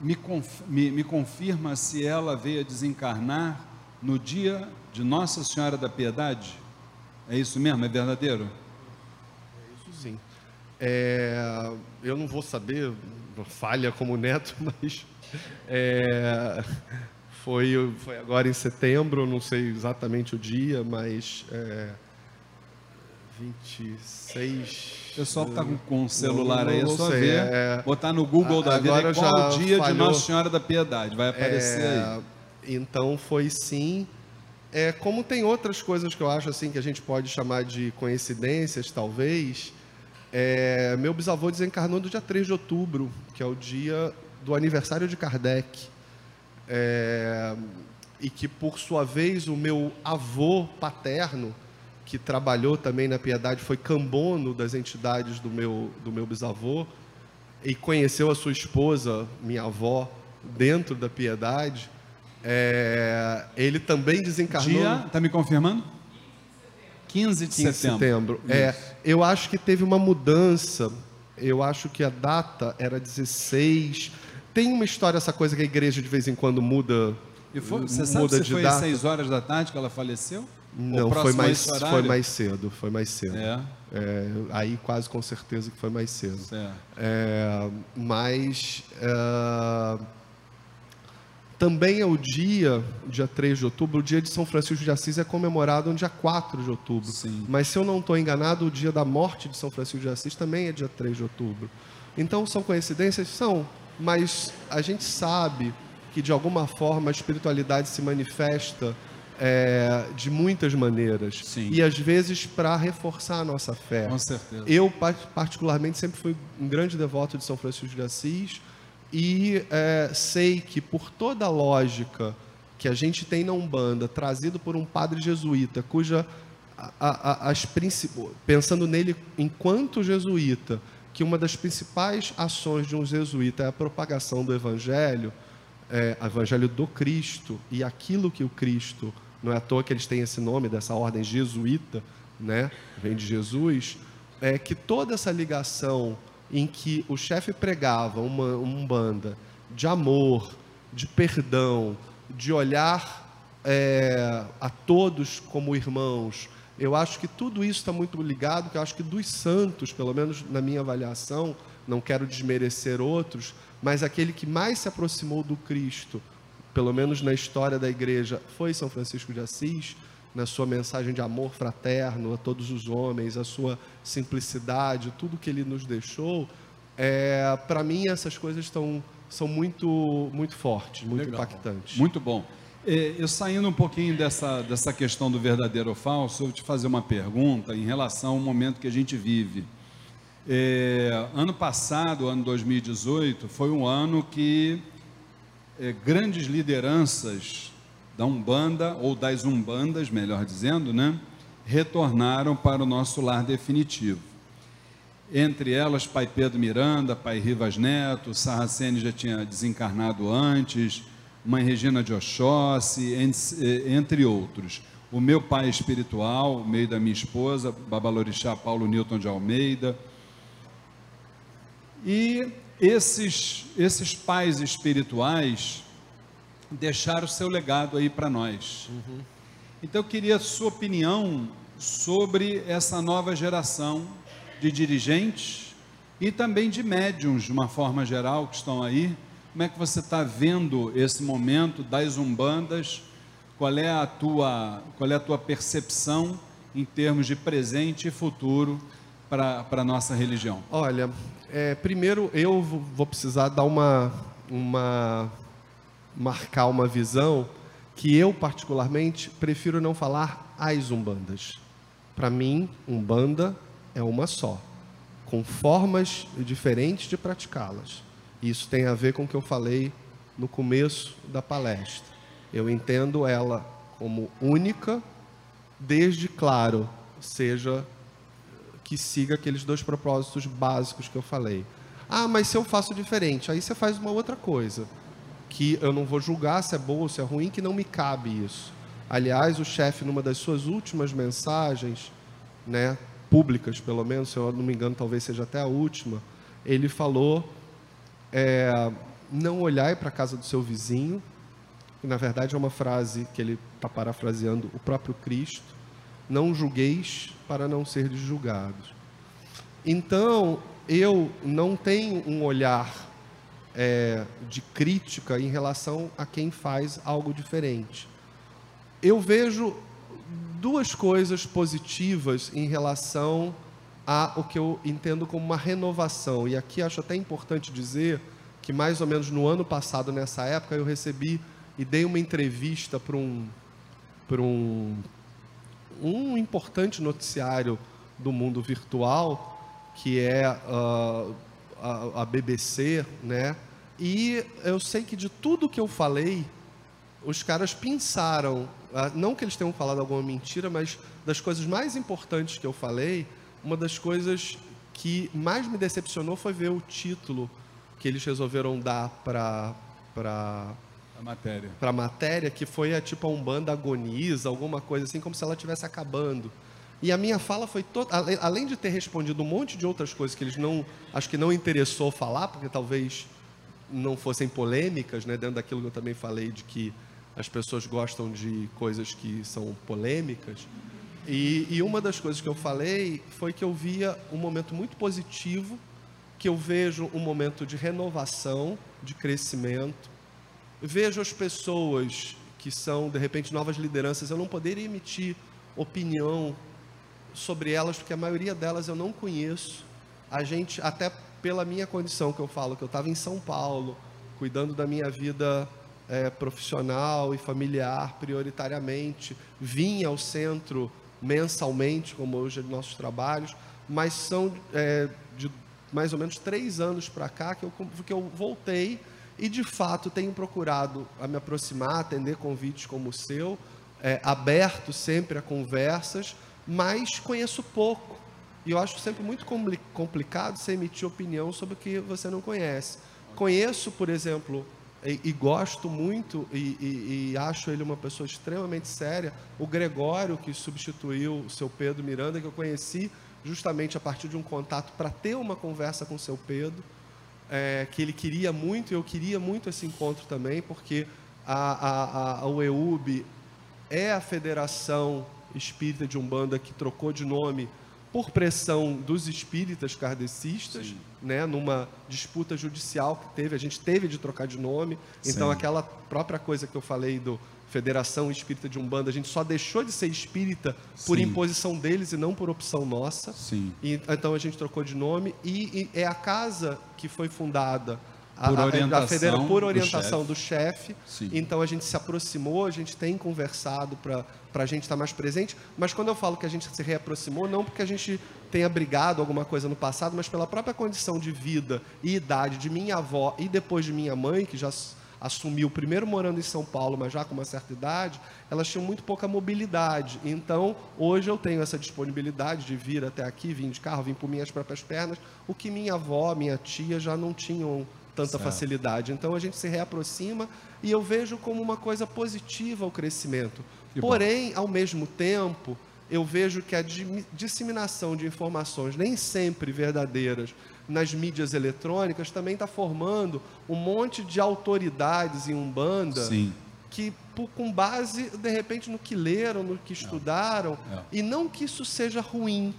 me, conf, me, me confirma se ela veio a desencarnar no dia de Nossa Senhora da Piedade? É isso mesmo? É verdadeiro? É eu não vou saber, falha como neto, mas é, foi, foi agora em setembro, não sei exatamente o dia, mas é, 26. O pessoal que está com, com o celular não, não, aí, é só sei, ver. É, botar no Google da vida qual o dia falhou, de Nossa Senhora da Piedade, vai aparecer é, aí. Então foi sim. É, como tem outras coisas que eu acho assim que a gente pode chamar de coincidências, talvez. É, meu bisavô desencarnou no dia 3 de outubro, que é o dia do aniversário de Kardec é, e que, por sua vez, o meu avô paterno, que trabalhou também na Piedade, foi cambono das entidades do meu, do meu bisavô e conheceu a sua esposa, minha avó, dentro da Piedade. É, ele também desencarnou. Dia, está me confirmando? 15 de 15 setembro. setembro. É, eu acho que teve uma mudança. Eu acho que a data era 16 tem uma história, essa coisa que a igreja de vez em quando muda. E foi, você sabe se foi às 6 horas da tarde que ela faleceu? Não, foi mais, foi mais cedo, foi mais cedo. É. É, aí quase com certeza que foi mais cedo. É, mas é, também é o dia, dia 3 de outubro, o dia de São Francisco de Assis é comemorado no dia 4 de outubro. Sim. Mas se eu não estou enganado, o dia da morte de São Francisco de Assis também é dia 3 de outubro. Então são coincidências? São, mas a gente sabe que de alguma forma a espiritualidade se manifesta é, de muitas maneiras. Sim. E às vezes para reforçar a nossa fé. Com certeza. Eu, particularmente, sempre fui um grande devoto de São Francisco de Assis e é, sei que por toda a lógica que a gente tem na Umbanda, trazido por um padre jesuíta, cuja a, a, as pensando nele enquanto jesuíta, que uma das principais ações de um jesuíta é a propagação do evangelho, é, evangelho do Cristo e aquilo que o Cristo, não é à toa que eles têm esse nome dessa ordem jesuíta, né? Vem de Jesus, é que toda essa ligação em que o chefe pregava uma umbanda de amor, de perdão, de olhar é, a todos como irmãos, eu acho que tudo isso está muito ligado, que eu acho que dos santos, pelo menos na minha avaliação, não quero desmerecer outros, mas aquele que mais se aproximou do Cristo, pelo menos na história da igreja, foi São Francisco de Assis, na sua mensagem de amor fraterno a todos os homens, a sua simplicidade, tudo que ele nos deixou. É, Para mim, essas coisas estão, são muito, muito fortes, muito Legal. impactantes. Muito bom. É, eu saindo um pouquinho dessa, dessa questão do verdadeiro ou falso, eu vou te fazer uma pergunta em relação ao momento que a gente vive. É, ano passado, ano 2018, foi um ano que é, grandes lideranças da Umbanda, ou das Umbandas, melhor dizendo, né, retornaram para o nosso lar definitivo. Entre elas, Pai Pedro Miranda, Pai Rivas Neto, Sarracene já tinha desencarnado antes, Mãe Regina de Oxóssi, eh, entre outros. O meu pai espiritual, meio da minha esposa, Babalorixá Paulo Newton de Almeida. E esses, esses pais espirituais deixaram o seu legado aí para nós. Uhum. Então eu queria sua opinião sobre essa nova geração de dirigentes e também de médiums, de uma forma geral, que estão aí como é que você está vendo esse momento das umbandas? Qual é a tua, qual é a tua percepção em termos de presente e futuro para a nossa religião? Olha, é, primeiro eu vou precisar dar uma, uma marcar uma visão que eu particularmente prefiro não falar as umbandas. Para mim, umbanda é uma só, com formas diferentes de praticá-las. Isso tem a ver com o que eu falei no começo da palestra. Eu entendo ela como única, desde, claro, seja que siga aqueles dois propósitos básicos que eu falei. Ah, mas se eu faço diferente, aí você faz uma outra coisa, que eu não vou julgar se é boa ou se é ruim, que não me cabe isso. Aliás, o chefe, numa das suas últimas mensagens, né, públicas pelo menos, se eu não me engano, talvez seja até a última, ele falou: é, não olhai para a casa do seu vizinho, que na verdade é uma frase que ele está parafraseando o próprio Cristo, não julgueis para não ser julgados. Então, eu não tenho um olhar é, de crítica em relação a quem faz algo diferente. Eu vejo duas coisas positivas em relação a o que eu entendo como uma renovação. E aqui acho até importante dizer que mais ou menos no ano passado, nessa época, eu recebi e dei uma entrevista para um, um, um importante noticiário do mundo virtual, que é uh, a, a BBC, né? E eu sei que de tudo que eu falei, os caras pensaram, ah, não que eles tenham falado alguma mentira, mas das coisas mais importantes que eu falei, uma das coisas que mais me decepcionou foi ver o título que eles resolveram dar para para a matéria. Para matéria, que foi a, tipo a Umbanda agoniza, alguma coisa assim, como se ela estivesse acabando. E a minha fala foi toda, além de ter respondido um monte de outras coisas que eles não, acho que não interessou falar, porque talvez não fossem polêmicas, né, dentro daquilo que eu também falei de que as pessoas gostam de coisas que são polêmicas. E, e uma das coisas que eu falei foi que eu via um momento muito positivo, que eu vejo um momento de renovação, de crescimento, vejo as pessoas que são, de repente, novas lideranças, eu não poderia emitir opinião sobre elas, porque a maioria delas eu não conheço. A gente, até pela minha condição que eu falo, que eu estava em São Paulo, cuidando da minha vida é, profissional e familiar prioritariamente, vinha ao centro mensalmente, como hoje é de nossos trabalhos, mas são é, de mais ou menos três anos para cá que eu, que eu voltei e de fato tenho procurado me aproximar, atender convites como o seu, é, aberto sempre a conversas, mas conheço pouco. E eu acho sempre muito complicado você emitir opinião sobre o que você não conhece. Conheço, por exemplo, e, e gosto muito, e, e, e, acho ele uma pessoa extremamente séria, o Gregório, que substituiu o seu Pedro Miranda, que eu conheci justamente a partir de um contato para ter uma conversa com o seu Pedro é, que ele queria muito, e eu queria muito esse encontro também, porque a, a, a, a UEUB é a Federação Espírita de Umbanda que trocou de nome por pressão dos espíritas kardecistas, né, numa disputa judicial que teve, a gente teve de trocar de nome. Então, Sim. aquela própria coisa que eu falei do Federação Espírita de Umbanda, a gente só deixou de ser espírita por Sim. imposição deles e não por opção nossa. Sim. E, então a gente trocou de nome e, e é a casa que foi fundada por a, orientação, a federa, por orientação do chefe. Então a gente se aproximou, a gente tem conversado para a gente estar tá mais presente. Mas quando eu falo que a gente se reaproximou, não porque a gente tenha brigado alguma coisa no passado, mas pela própria condição de vida e idade de minha avó e depois de minha mãe, que já assumiu, primeiro morando em São Paulo, mas já com uma certa idade, elas tinham muito pouca mobilidade. Então, hoje eu tenho essa disponibilidade de vir até aqui, vir de carro, vir por minhas próprias pernas, o que minha avó, minha tia já não tinham tanta certo. facilidade. Então, a gente se reaproxima e eu vejo como uma coisa positiva o crescimento. Que Porém, bom. ao mesmo tempo, eu vejo que a disseminação de informações nem sempre verdadeiras nas mídias eletrônicas também está formando um monte de autoridades em Umbanda Sim. que, com base, de repente, no que leram, no que estudaram, e não que isso seja ruim.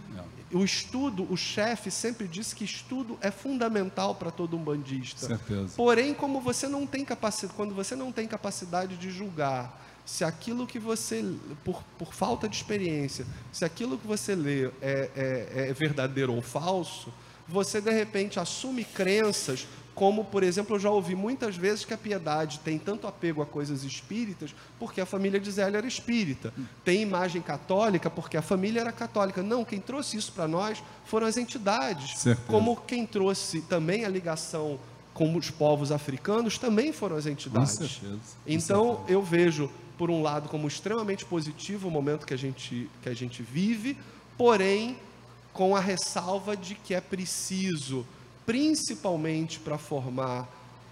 O estudo, o chefe sempre disse que estudo é fundamental para todo umbandista. Certeza. Porém, como você não tem capacidade, quando você não tem capacidade de julgar se aquilo que você, por, por falta de experiência, se aquilo que você lê é, é, é verdadeiro ou falso, você de repente assume crenças como, por exemplo, eu já ouvi muitas vezes que a piedade tem tanto apego a coisas espíritas porque a família de Zélia era espírita. Tem imagem católica porque a família era católica. Não, quem trouxe isso para nós foram as entidades. Como quem trouxe também a ligação com os povos africanos também foram as entidades. Com certeza. Com Então, certeza. eu vejo, por um lado, como extremamente positivo o momento que a gente, que a gente vive, porém, com a ressalva de que é preciso, principalmente para formar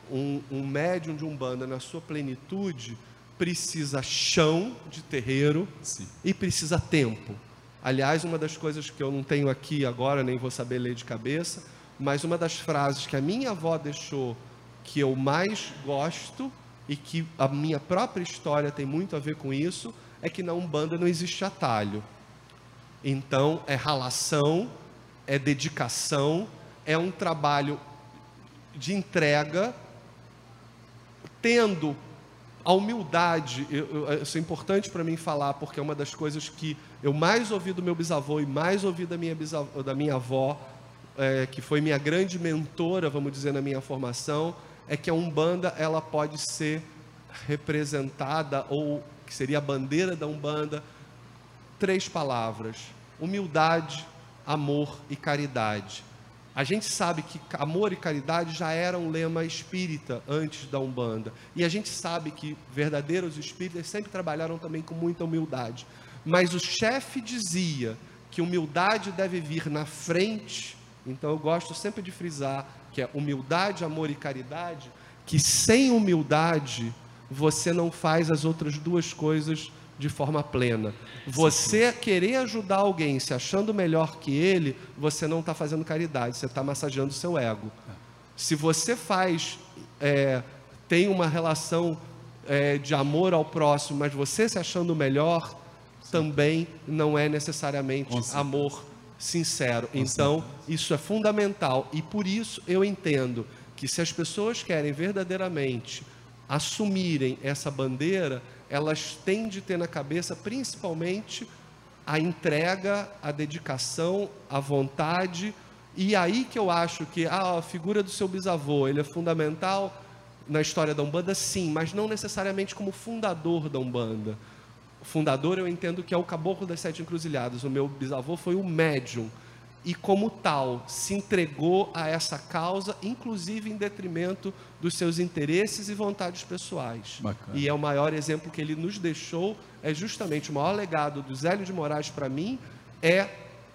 um, um médium de umbanda na sua plenitude, precisa chão de terreiro Sim. e precisa tempo. Aliás, uma das coisas que eu não tenho aqui agora, nem vou saber ler de cabeça, mas uma das frases que a minha avó deixou que eu mais gosto e que a minha própria história tem muito a ver com isso, é que na Umbanda não existe atalho. Então, é ralação, é dedicação, é um trabalho de entrega, tendo a humildade, eu- eu- isso é importante para mim falar, porque é uma das coisas que eu mais ouvi do meu bisavô e mais ouvi da minha, bisavó, da minha avó, é, que foi minha grande mentora, vamos dizer, na minha formação, é que a Umbanda ela pode ser representada, ou que seria a bandeira da Umbanda, três palavras: humildade, amor e caridade. A gente sabe que amor e caridade já era um lema espírita antes da Umbanda. E a gente sabe que verdadeiros espíritas sempre trabalharam também com muita humildade. Mas o chefe dizia que humildade deve vir na frente. Então eu gosto sempre de frisar que é humildade, amor e caridade, que sem humildade você não faz as outras duas coisas de forma plena. Você querer ajudar alguém se achando melhor que ele, você não está fazendo caridade, você está massageando o seu ego. Se você faz, é, tem uma relação é, de amor ao próximo, mas você se achando melhor, também não é necessariamente amor sincero. Então, isso é fundamental e por isso eu entendo que se as pessoas querem verdadeiramente assumirem essa bandeira, elas têm de ter na cabeça principalmente a entrega, a dedicação, a vontade. E aí que eu acho que ah, a figura do seu bisavô, ele é fundamental na história da Umbanda, sim, mas não necessariamente como fundador da Umbanda. O fundador eu entendo que é o caboclo das sete encruzilhadas. O meu bisavô foi o médium. E como tal, se entregou a essa causa, inclusive em detrimento dos seus interesses e vontades pessoais. Bacana. E é o maior exemplo que ele nos deixou, é justamente o maior legado do Zélio de Moraes para mim, é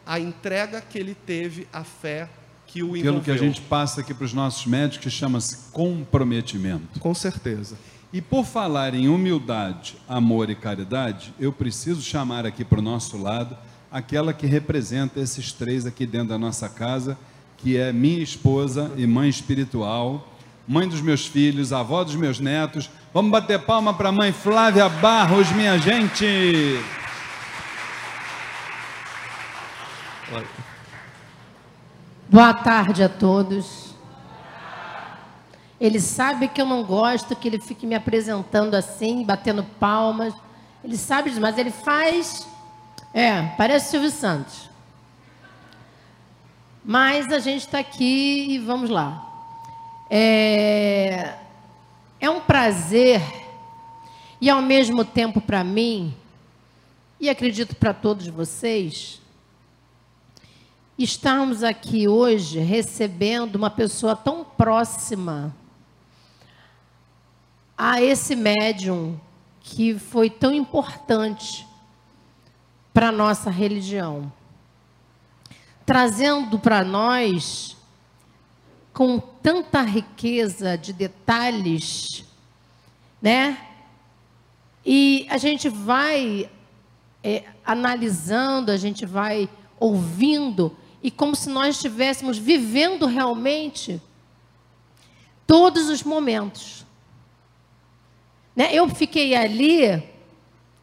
a entrega que ele teve à fé que o envolveu. Aquilo que a gente passa aqui para os nossos médicos que chama-se comprometimento. Com certeza. E por falar em humildade, amor e caridade, eu preciso chamar aqui para o nosso lado aquela que representa esses três aqui dentro da nossa casa, que é minha esposa e mãe espiritual, mãe dos meus filhos, avó dos meus netos. Vamos bater palma para a mãe Flávia Barros, minha gente! Boa tarde a todos. Ele sabe que eu não gosto que ele fique me apresentando assim, batendo palmas. Ele sabe disso, mas ele faz. É, parece Silvio Santos. Mas a gente está aqui e vamos lá. É, é um prazer e ao mesmo tempo para mim, e acredito para todos vocês, estarmos aqui hoje recebendo uma pessoa tão próxima a esse médium que foi tão importante para nossa religião, trazendo para nós com tanta riqueza de detalhes, né? E a gente vai é, analisando, a gente vai ouvindo, e como se nós estivéssemos vivendo realmente todos os momentos. Né? Eu fiquei ali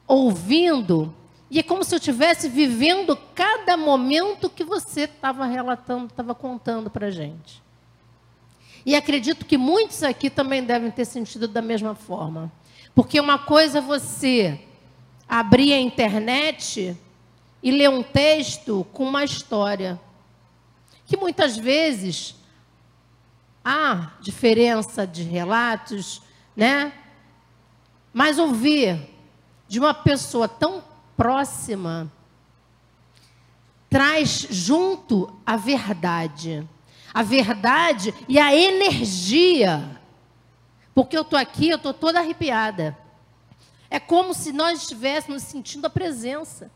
ouvindo, e é como se eu estivesse vivendo cada momento que você estava relatando, estava contando para a gente. E acredito que muitos aqui também devem ter sentido da mesma forma. Porque uma coisa é você abrir a internet e ler um texto com uma história. Que muitas vezes há diferença de relatos, né? Mas ouvir de uma pessoa tão próxima traz junto a verdade. A verdade e a energia. Porque eu estou aqui, eu estou toda arrepiada. É como se nós estivéssemos sentindo a presença.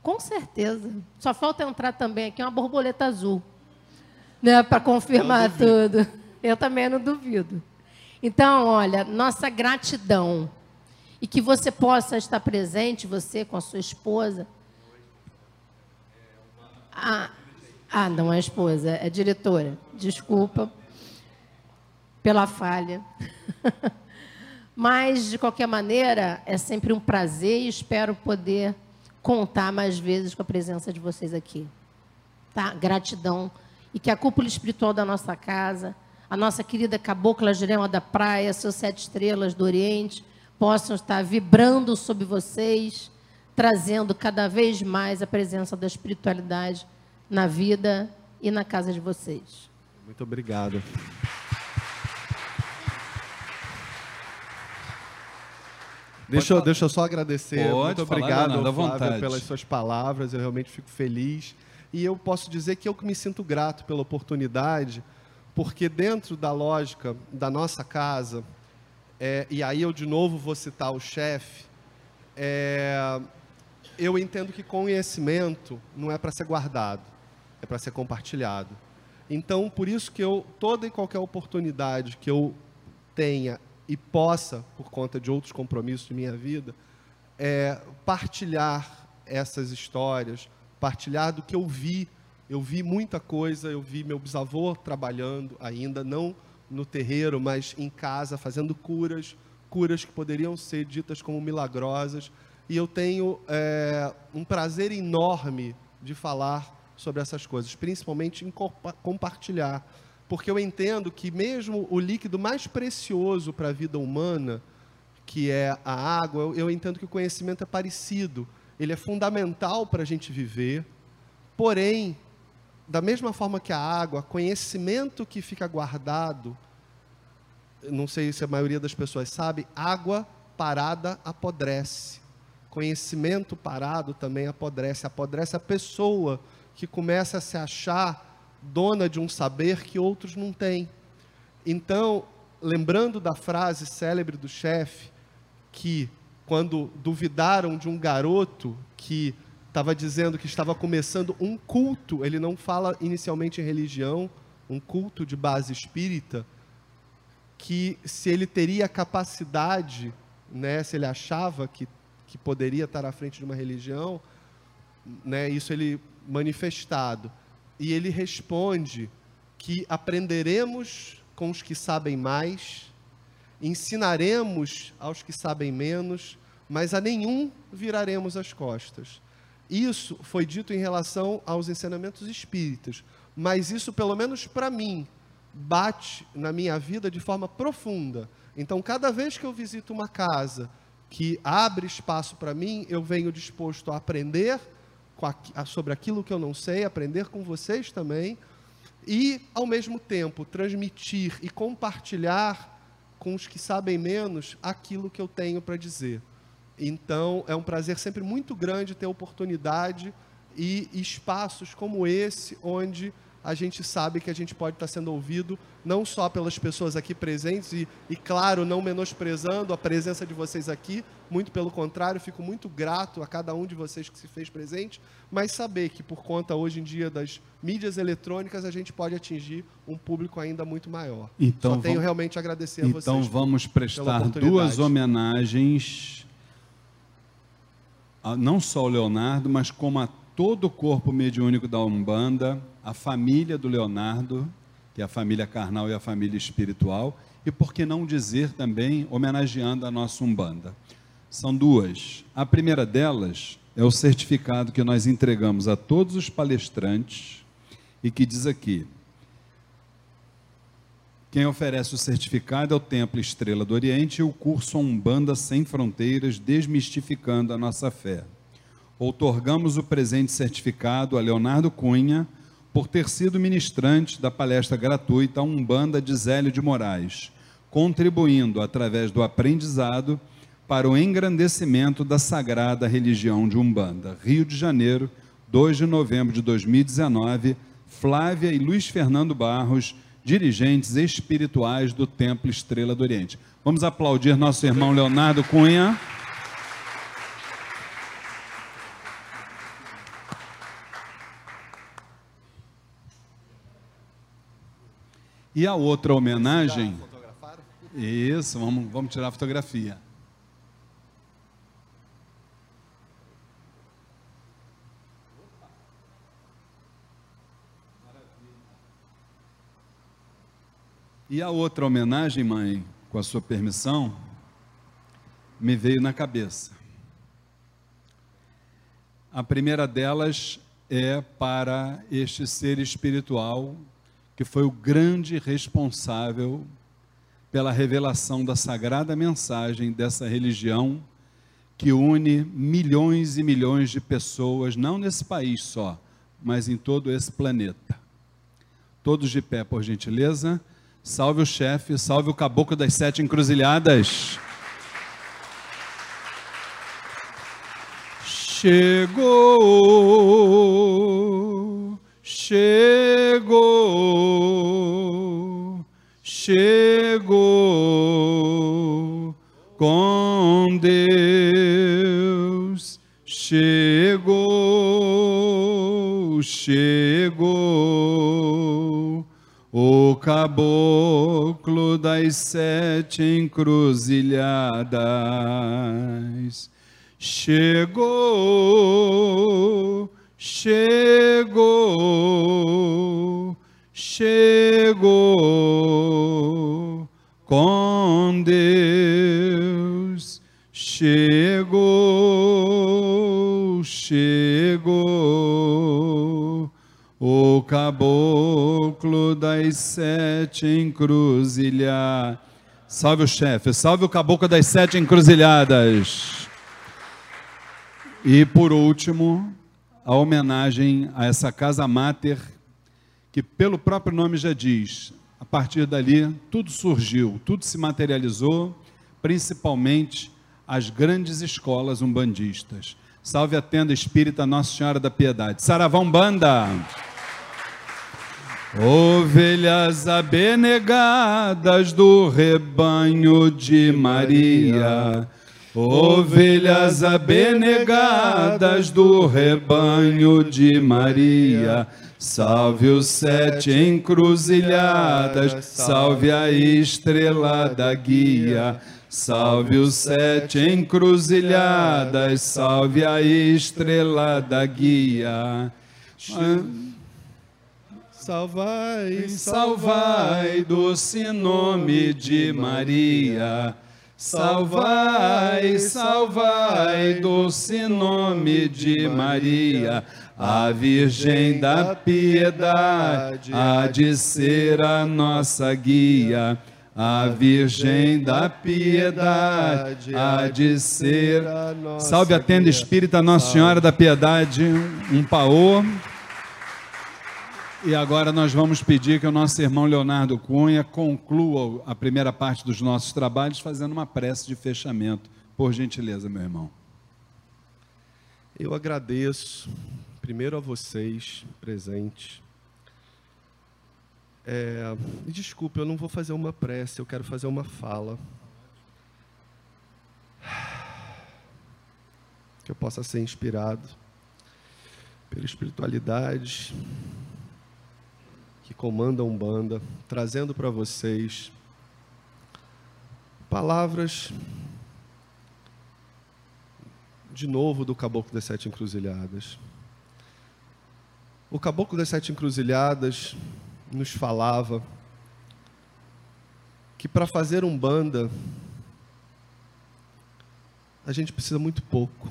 Com certeza. Só falta entrar também aqui uma borboleta azul. Né, para confirmar tudo. Eu também não duvido. Então, olha, nossa gratidão. E que você possa estar presente, você com a sua esposa. Ah, ah não é esposa, é diretora. Desculpa pela falha. Mas, de qualquer maneira, é sempre um prazer e espero poder contar mais vezes com a presença de vocês aqui. Tá? Gratidão. E que a cúpula espiritual da nossa casa, a nossa querida cabocla Jurema da Praia, seus sete estrelas do Oriente, possam estar vibrando sobre vocês, trazendo cada vez mais a presença da espiritualidade na vida e na casa de vocês. Muito obrigado. Deixa, eu, deixa eu só agradecer. Pode Muito obrigado, falar, Flávio, pelas suas palavras. Eu realmente fico feliz. E eu posso dizer que eu me sinto grato pela oportunidade, porque dentro da lógica da nossa casa, é, e aí eu de novo vou citar o chefe, é, eu entendo que conhecimento não é para ser guardado, é para ser compartilhado. Então, por isso que eu, toda e qualquer oportunidade que eu tenha e possa, por conta de outros compromissos de minha vida, é, partilhar essas histórias, partilhar do que eu vi. Eu vi muita coisa, eu vi meu bisavô trabalhando ainda, não no terreiro, mas em casa, fazendo curas, curas que poderiam ser ditas como milagrosas. E eu tenho é, um prazer enorme de falar sobre essas coisas, principalmente em compartilhar porque eu entendo que mesmo o líquido mais precioso para a vida humana, que é a água, eu, eu entendo que o conhecimento é parecido. Ele é fundamental para a gente viver, porém, da mesma forma que a água, conhecimento que fica guardado, não sei se a maioria das pessoas sabe, água parada apodrece. Conhecimento parado também apodrece. Apodrece a pessoa que começa a se achar dona de um saber que outros não têm. Então, lembrando da frase célebre do chefe, que quando duvidaram de um garoto que estava dizendo que estava começando um culto, ele não fala inicialmente em religião, um culto de base espírita, que se ele teria capacidade, né, se ele achava que, que poderia estar à frente de uma religião, né, isso ele manifestado e ele responde que aprenderemos com os que sabem mais, ensinaremos aos que sabem menos, mas a nenhum viraremos as costas. Isso foi dito em relação aos ensinamentos espíritas, mas isso, pelo menos para mim, bate na minha vida de forma profunda. Então, cada vez que eu visito uma casa que abre espaço para mim, eu venho disposto a aprender sobre aquilo que eu não sei, aprender com vocês também, e, ao mesmo tempo, transmitir e compartilhar com os que sabem menos aquilo que eu tenho para dizer. Então, é um prazer sempre muito grande ter oportunidade e espaços como esse, onde a gente sabe que a gente pode estar sendo ouvido não só pelas pessoas aqui presentes e, e, claro, não menosprezando a presença de vocês aqui, muito pelo contrário, fico muito grato a cada um de vocês que se fez presente, mas saber que por conta hoje em dia das mídias eletrônicas a gente pode atingir um público ainda muito maior. Então, só tenho vamos, realmente a agradecer a então vocês. Então vamos prestar duas homenagens, não só ao Leonardo, mas como a todo o corpo mediúnico da Umbanda, a família do Leonardo, que é a família carnal e a família espiritual, e por que não dizer também homenageando a nossa Umbanda. São duas. A primeira delas é o certificado que nós entregamos a todos os palestrantes e que diz aqui: quem oferece o certificado é o Templo Estrela do Oriente e o curso Umbanda Sem Fronteiras, desmistificando a nossa fé outorgamos o presente certificado a Leonardo Cunha, por ter sido ministrante da palestra gratuita Umbanda de Zélio de Moraes, contribuindo através do aprendizado para o engrandecimento da sagrada religião de Umbanda. Rio de Janeiro, 2 de novembro de 2019, Flávia e Luiz Fernando Barros, dirigentes espirituais do Templo Estrela do Oriente. Vamos aplaudir nosso irmão Leonardo Cunha. E a outra homenagem. Isso, vamos, vamos tirar a fotografia. E a outra homenagem, mãe, com a sua permissão, me veio na cabeça. A primeira delas é para este ser espiritual que foi o grande responsável pela revelação da sagrada mensagem dessa religião que une milhões e milhões de pessoas, não nesse país só, mas em todo esse planeta. Todos de pé, por gentileza. Salve o chefe, salve o caboclo das sete encruzilhadas. Chegou, chegou, chegou com Deus, chegou, chegou o caboclo das sete encruzilhadas. Chegou, chegou, chegou. Com Deus, chegou, o caboclo das sete encruzilhadas. Salve o chefe, salve o caboclo das sete encruzilhadas. E por último, a homenagem a essa casa máter, que pelo próprio nome já diz, a partir dali tudo surgiu, tudo se materializou, principalmente as grandes escolas umbandistas. Salve a tenda espírita Nossa Senhora da Piedade. Saravão Banda! Ovelhas abnegadas do rebanho de Maria, ovelhas abnegadas do rebanho de Maria, salve os sete encruzilhadas, salve a estrela da guia. Salve os sete encruzilhadas, salve a estrela da guia. Salvai, Salvai, doce nome de Maria. Salvai, salvai, doce nome de Maria. A Virgem da Piedade há de ser a nossa guia. A Virgem da Piedade há de ser. Salve a tenda espírita Nossa Senhora da Piedade. Um paô. E agora nós vamos pedir que o nosso irmão Leonardo Cunha conclua a primeira parte dos nossos trabalhos fazendo uma prece de fechamento. Por gentileza, meu irmão. Eu agradeço primeiro a vocês presentes. É, me desculpe, eu não vou fazer uma prece, eu quero fazer uma fala. Que eu possa ser inspirado pela espiritualidade, que comanda a Umbanda, trazendo para vocês palavras de novo do Caboclo das Sete Encruzilhadas. O Caboclo das Sete Encruzilhadas nos falava que para fazer Umbanda a gente precisa muito pouco.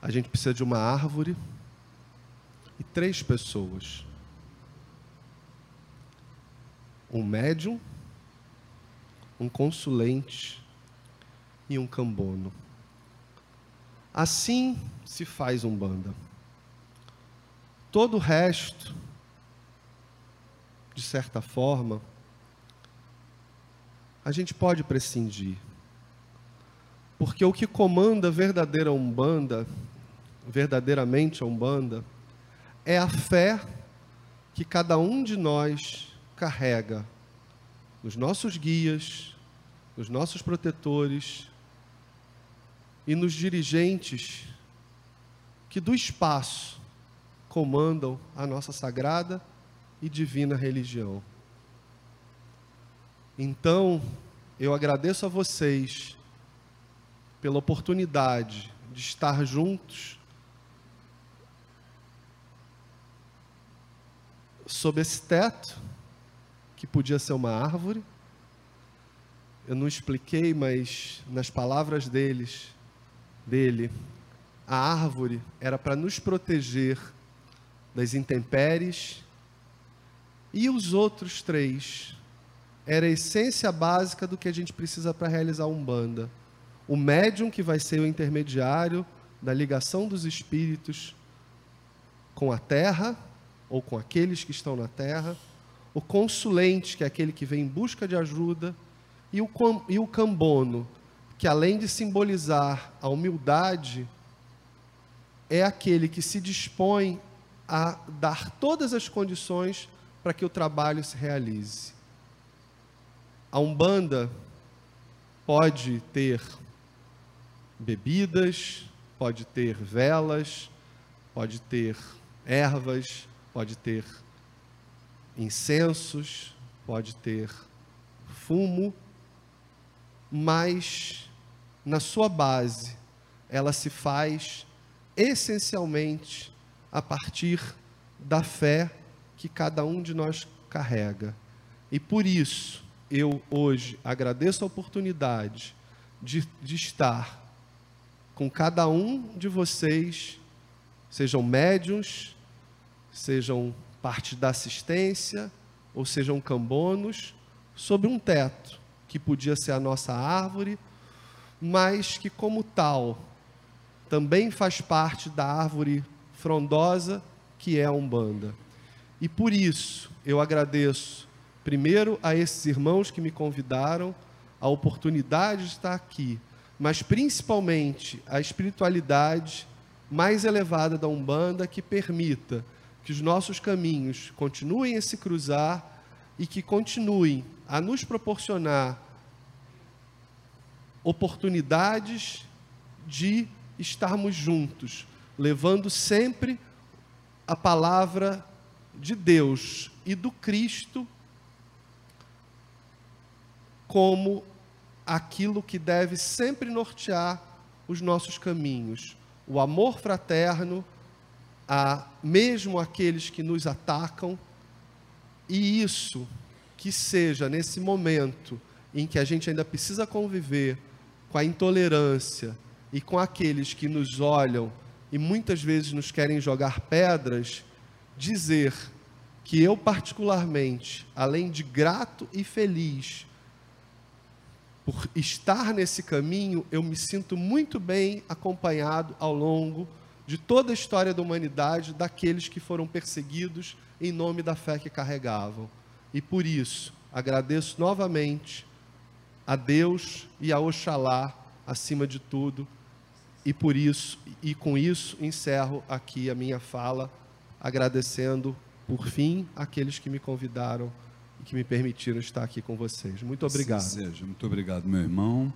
A gente precisa de uma árvore e três pessoas um médium, um consulente e um cambono. Assim se faz um banda. todo o resto, de certa forma, a gente pode prescindir. Porque o que comanda a verdadeira Umbanda, verdadeiramente a Umbanda, é a fé que cada um de nós carrega nos nossos guias, nos nossos protetores e nos dirigentes que do espaço comandam a nossa sagrada e divina religião. Então, eu agradeço a vocês pela oportunidade de estar juntos sob esse teto, que podia ser uma árvore. Eu não expliquei, mas nas palavras deles, dele, a árvore era para nos proteger das intempéries, e os outros três era a essência básica do que a gente precisa para realizar um banda. O médium que vai ser o intermediário da ligação dos espíritos com a terra ou com aqueles que estão na terra, o consulente, que é aquele que vem em busca de ajuda, e o, e o cambono, que além de simbolizar a humildade, é aquele que se dispõe a dar todas as condições para que o trabalho se realize. A Umbanda pode ter bebidas, pode ter velas, pode ter ervas, pode ter incensos, pode ter fumo, mas na sua base ela se faz essencialmente a partir da fé que cada um de nós carrega. E por isso eu hoje agradeço a oportunidade de, de estar com cada um de vocês, sejam médiums, sejam parte da assistência, ou sejam cambonos, sob um teto, que podia ser a nossa árvore, mas que, como tal, também faz parte da árvore frondosa que é a Umbanda. E por isso eu agradeço, primeiro, a esses irmãos que me convidaram, a oportunidade de estar aqui, mas principalmente a espiritualidade mais elevada da Umbanda que permita que os nossos caminhos continuem a se cruzar e que continuem a nos proporcionar oportunidades de estarmos juntos, levando sempre a palavra de Deus e do Cristo como aquilo que deve sempre nortear os nossos caminhos. O amor fraterno, a mesmo aqueles que nos atacam, e isso que seja nesse momento em que a gente ainda precisa conviver com a intolerância e com aqueles que nos olham e muitas vezes nos querem jogar pedras, dizer que eu, particularmente, além de grato e feliz por estar nesse caminho, eu me sinto muito bem acompanhado ao longo de toda a história da humanidade daqueles que foram perseguidos em nome da fé que carregavam. E por isso, agradeço novamente a Deus e a Oxalá, acima de tudo, e por isso, e com isso, encerro aqui a minha fala, agradecendo, por fim, aqueles que me convidaram e que me permitiram estar aqui com vocês. Muito obrigado. Seja. Muito obrigado, meu irmão.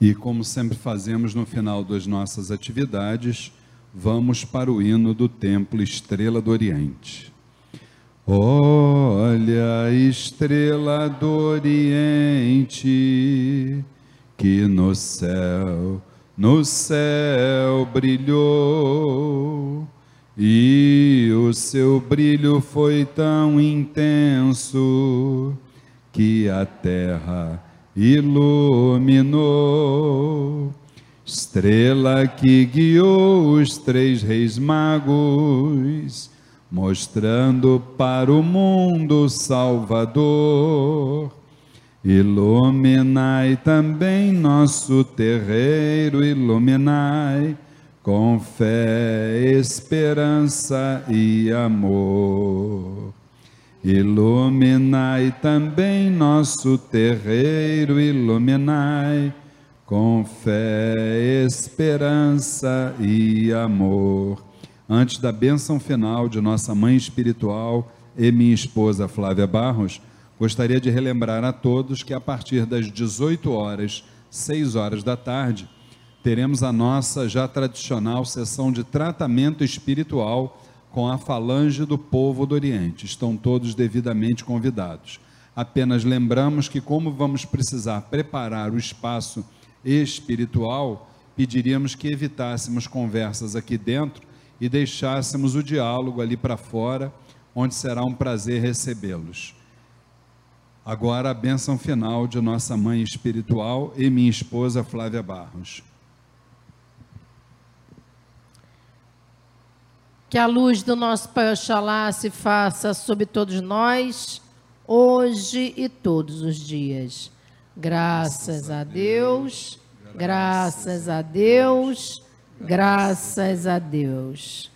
E como sempre fazemos no final das nossas atividades, vamos para o hino do Templo Estrela do Oriente. Olha estrela do Oriente, que no céu, no céu brilhou, e o seu brilho foi tão intenso que a terra iluminou estrela que guiou os três reis magos, mostrando para o mundo Salvador. Iluminai também nosso terreiro, iluminai com fé, esperança e amor. Iluminai também nosso terreiro, iluminai com fé, esperança e amor. Antes da bênção final de nossa mãe espiritual e minha esposa Flávia Barros, gostaria de relembrar a todos que a partir das 18 horas, 6 horas da tarde, teremos a nossa já tradicional sessão de tratamento espiritual com a falange do povo do Oriente. Estão todos devidamente convidados. Apenas lembramos que, como vamos precisar preparar o espaço espiritual, pediríamos que evitássemos conversas aqui dentro e deixássemos o diálogo ali para fora, onde será um prazer recebê-los. Agora a bênção final de nossa mãe espiritual e minha esposa Flávia Barros. Que a luz do nosso Pai Oxalá se faça sobre todos nós, hoje e todos os dias. Graças a Deus, graças a Deus, graças a Deus. Graças a Deus.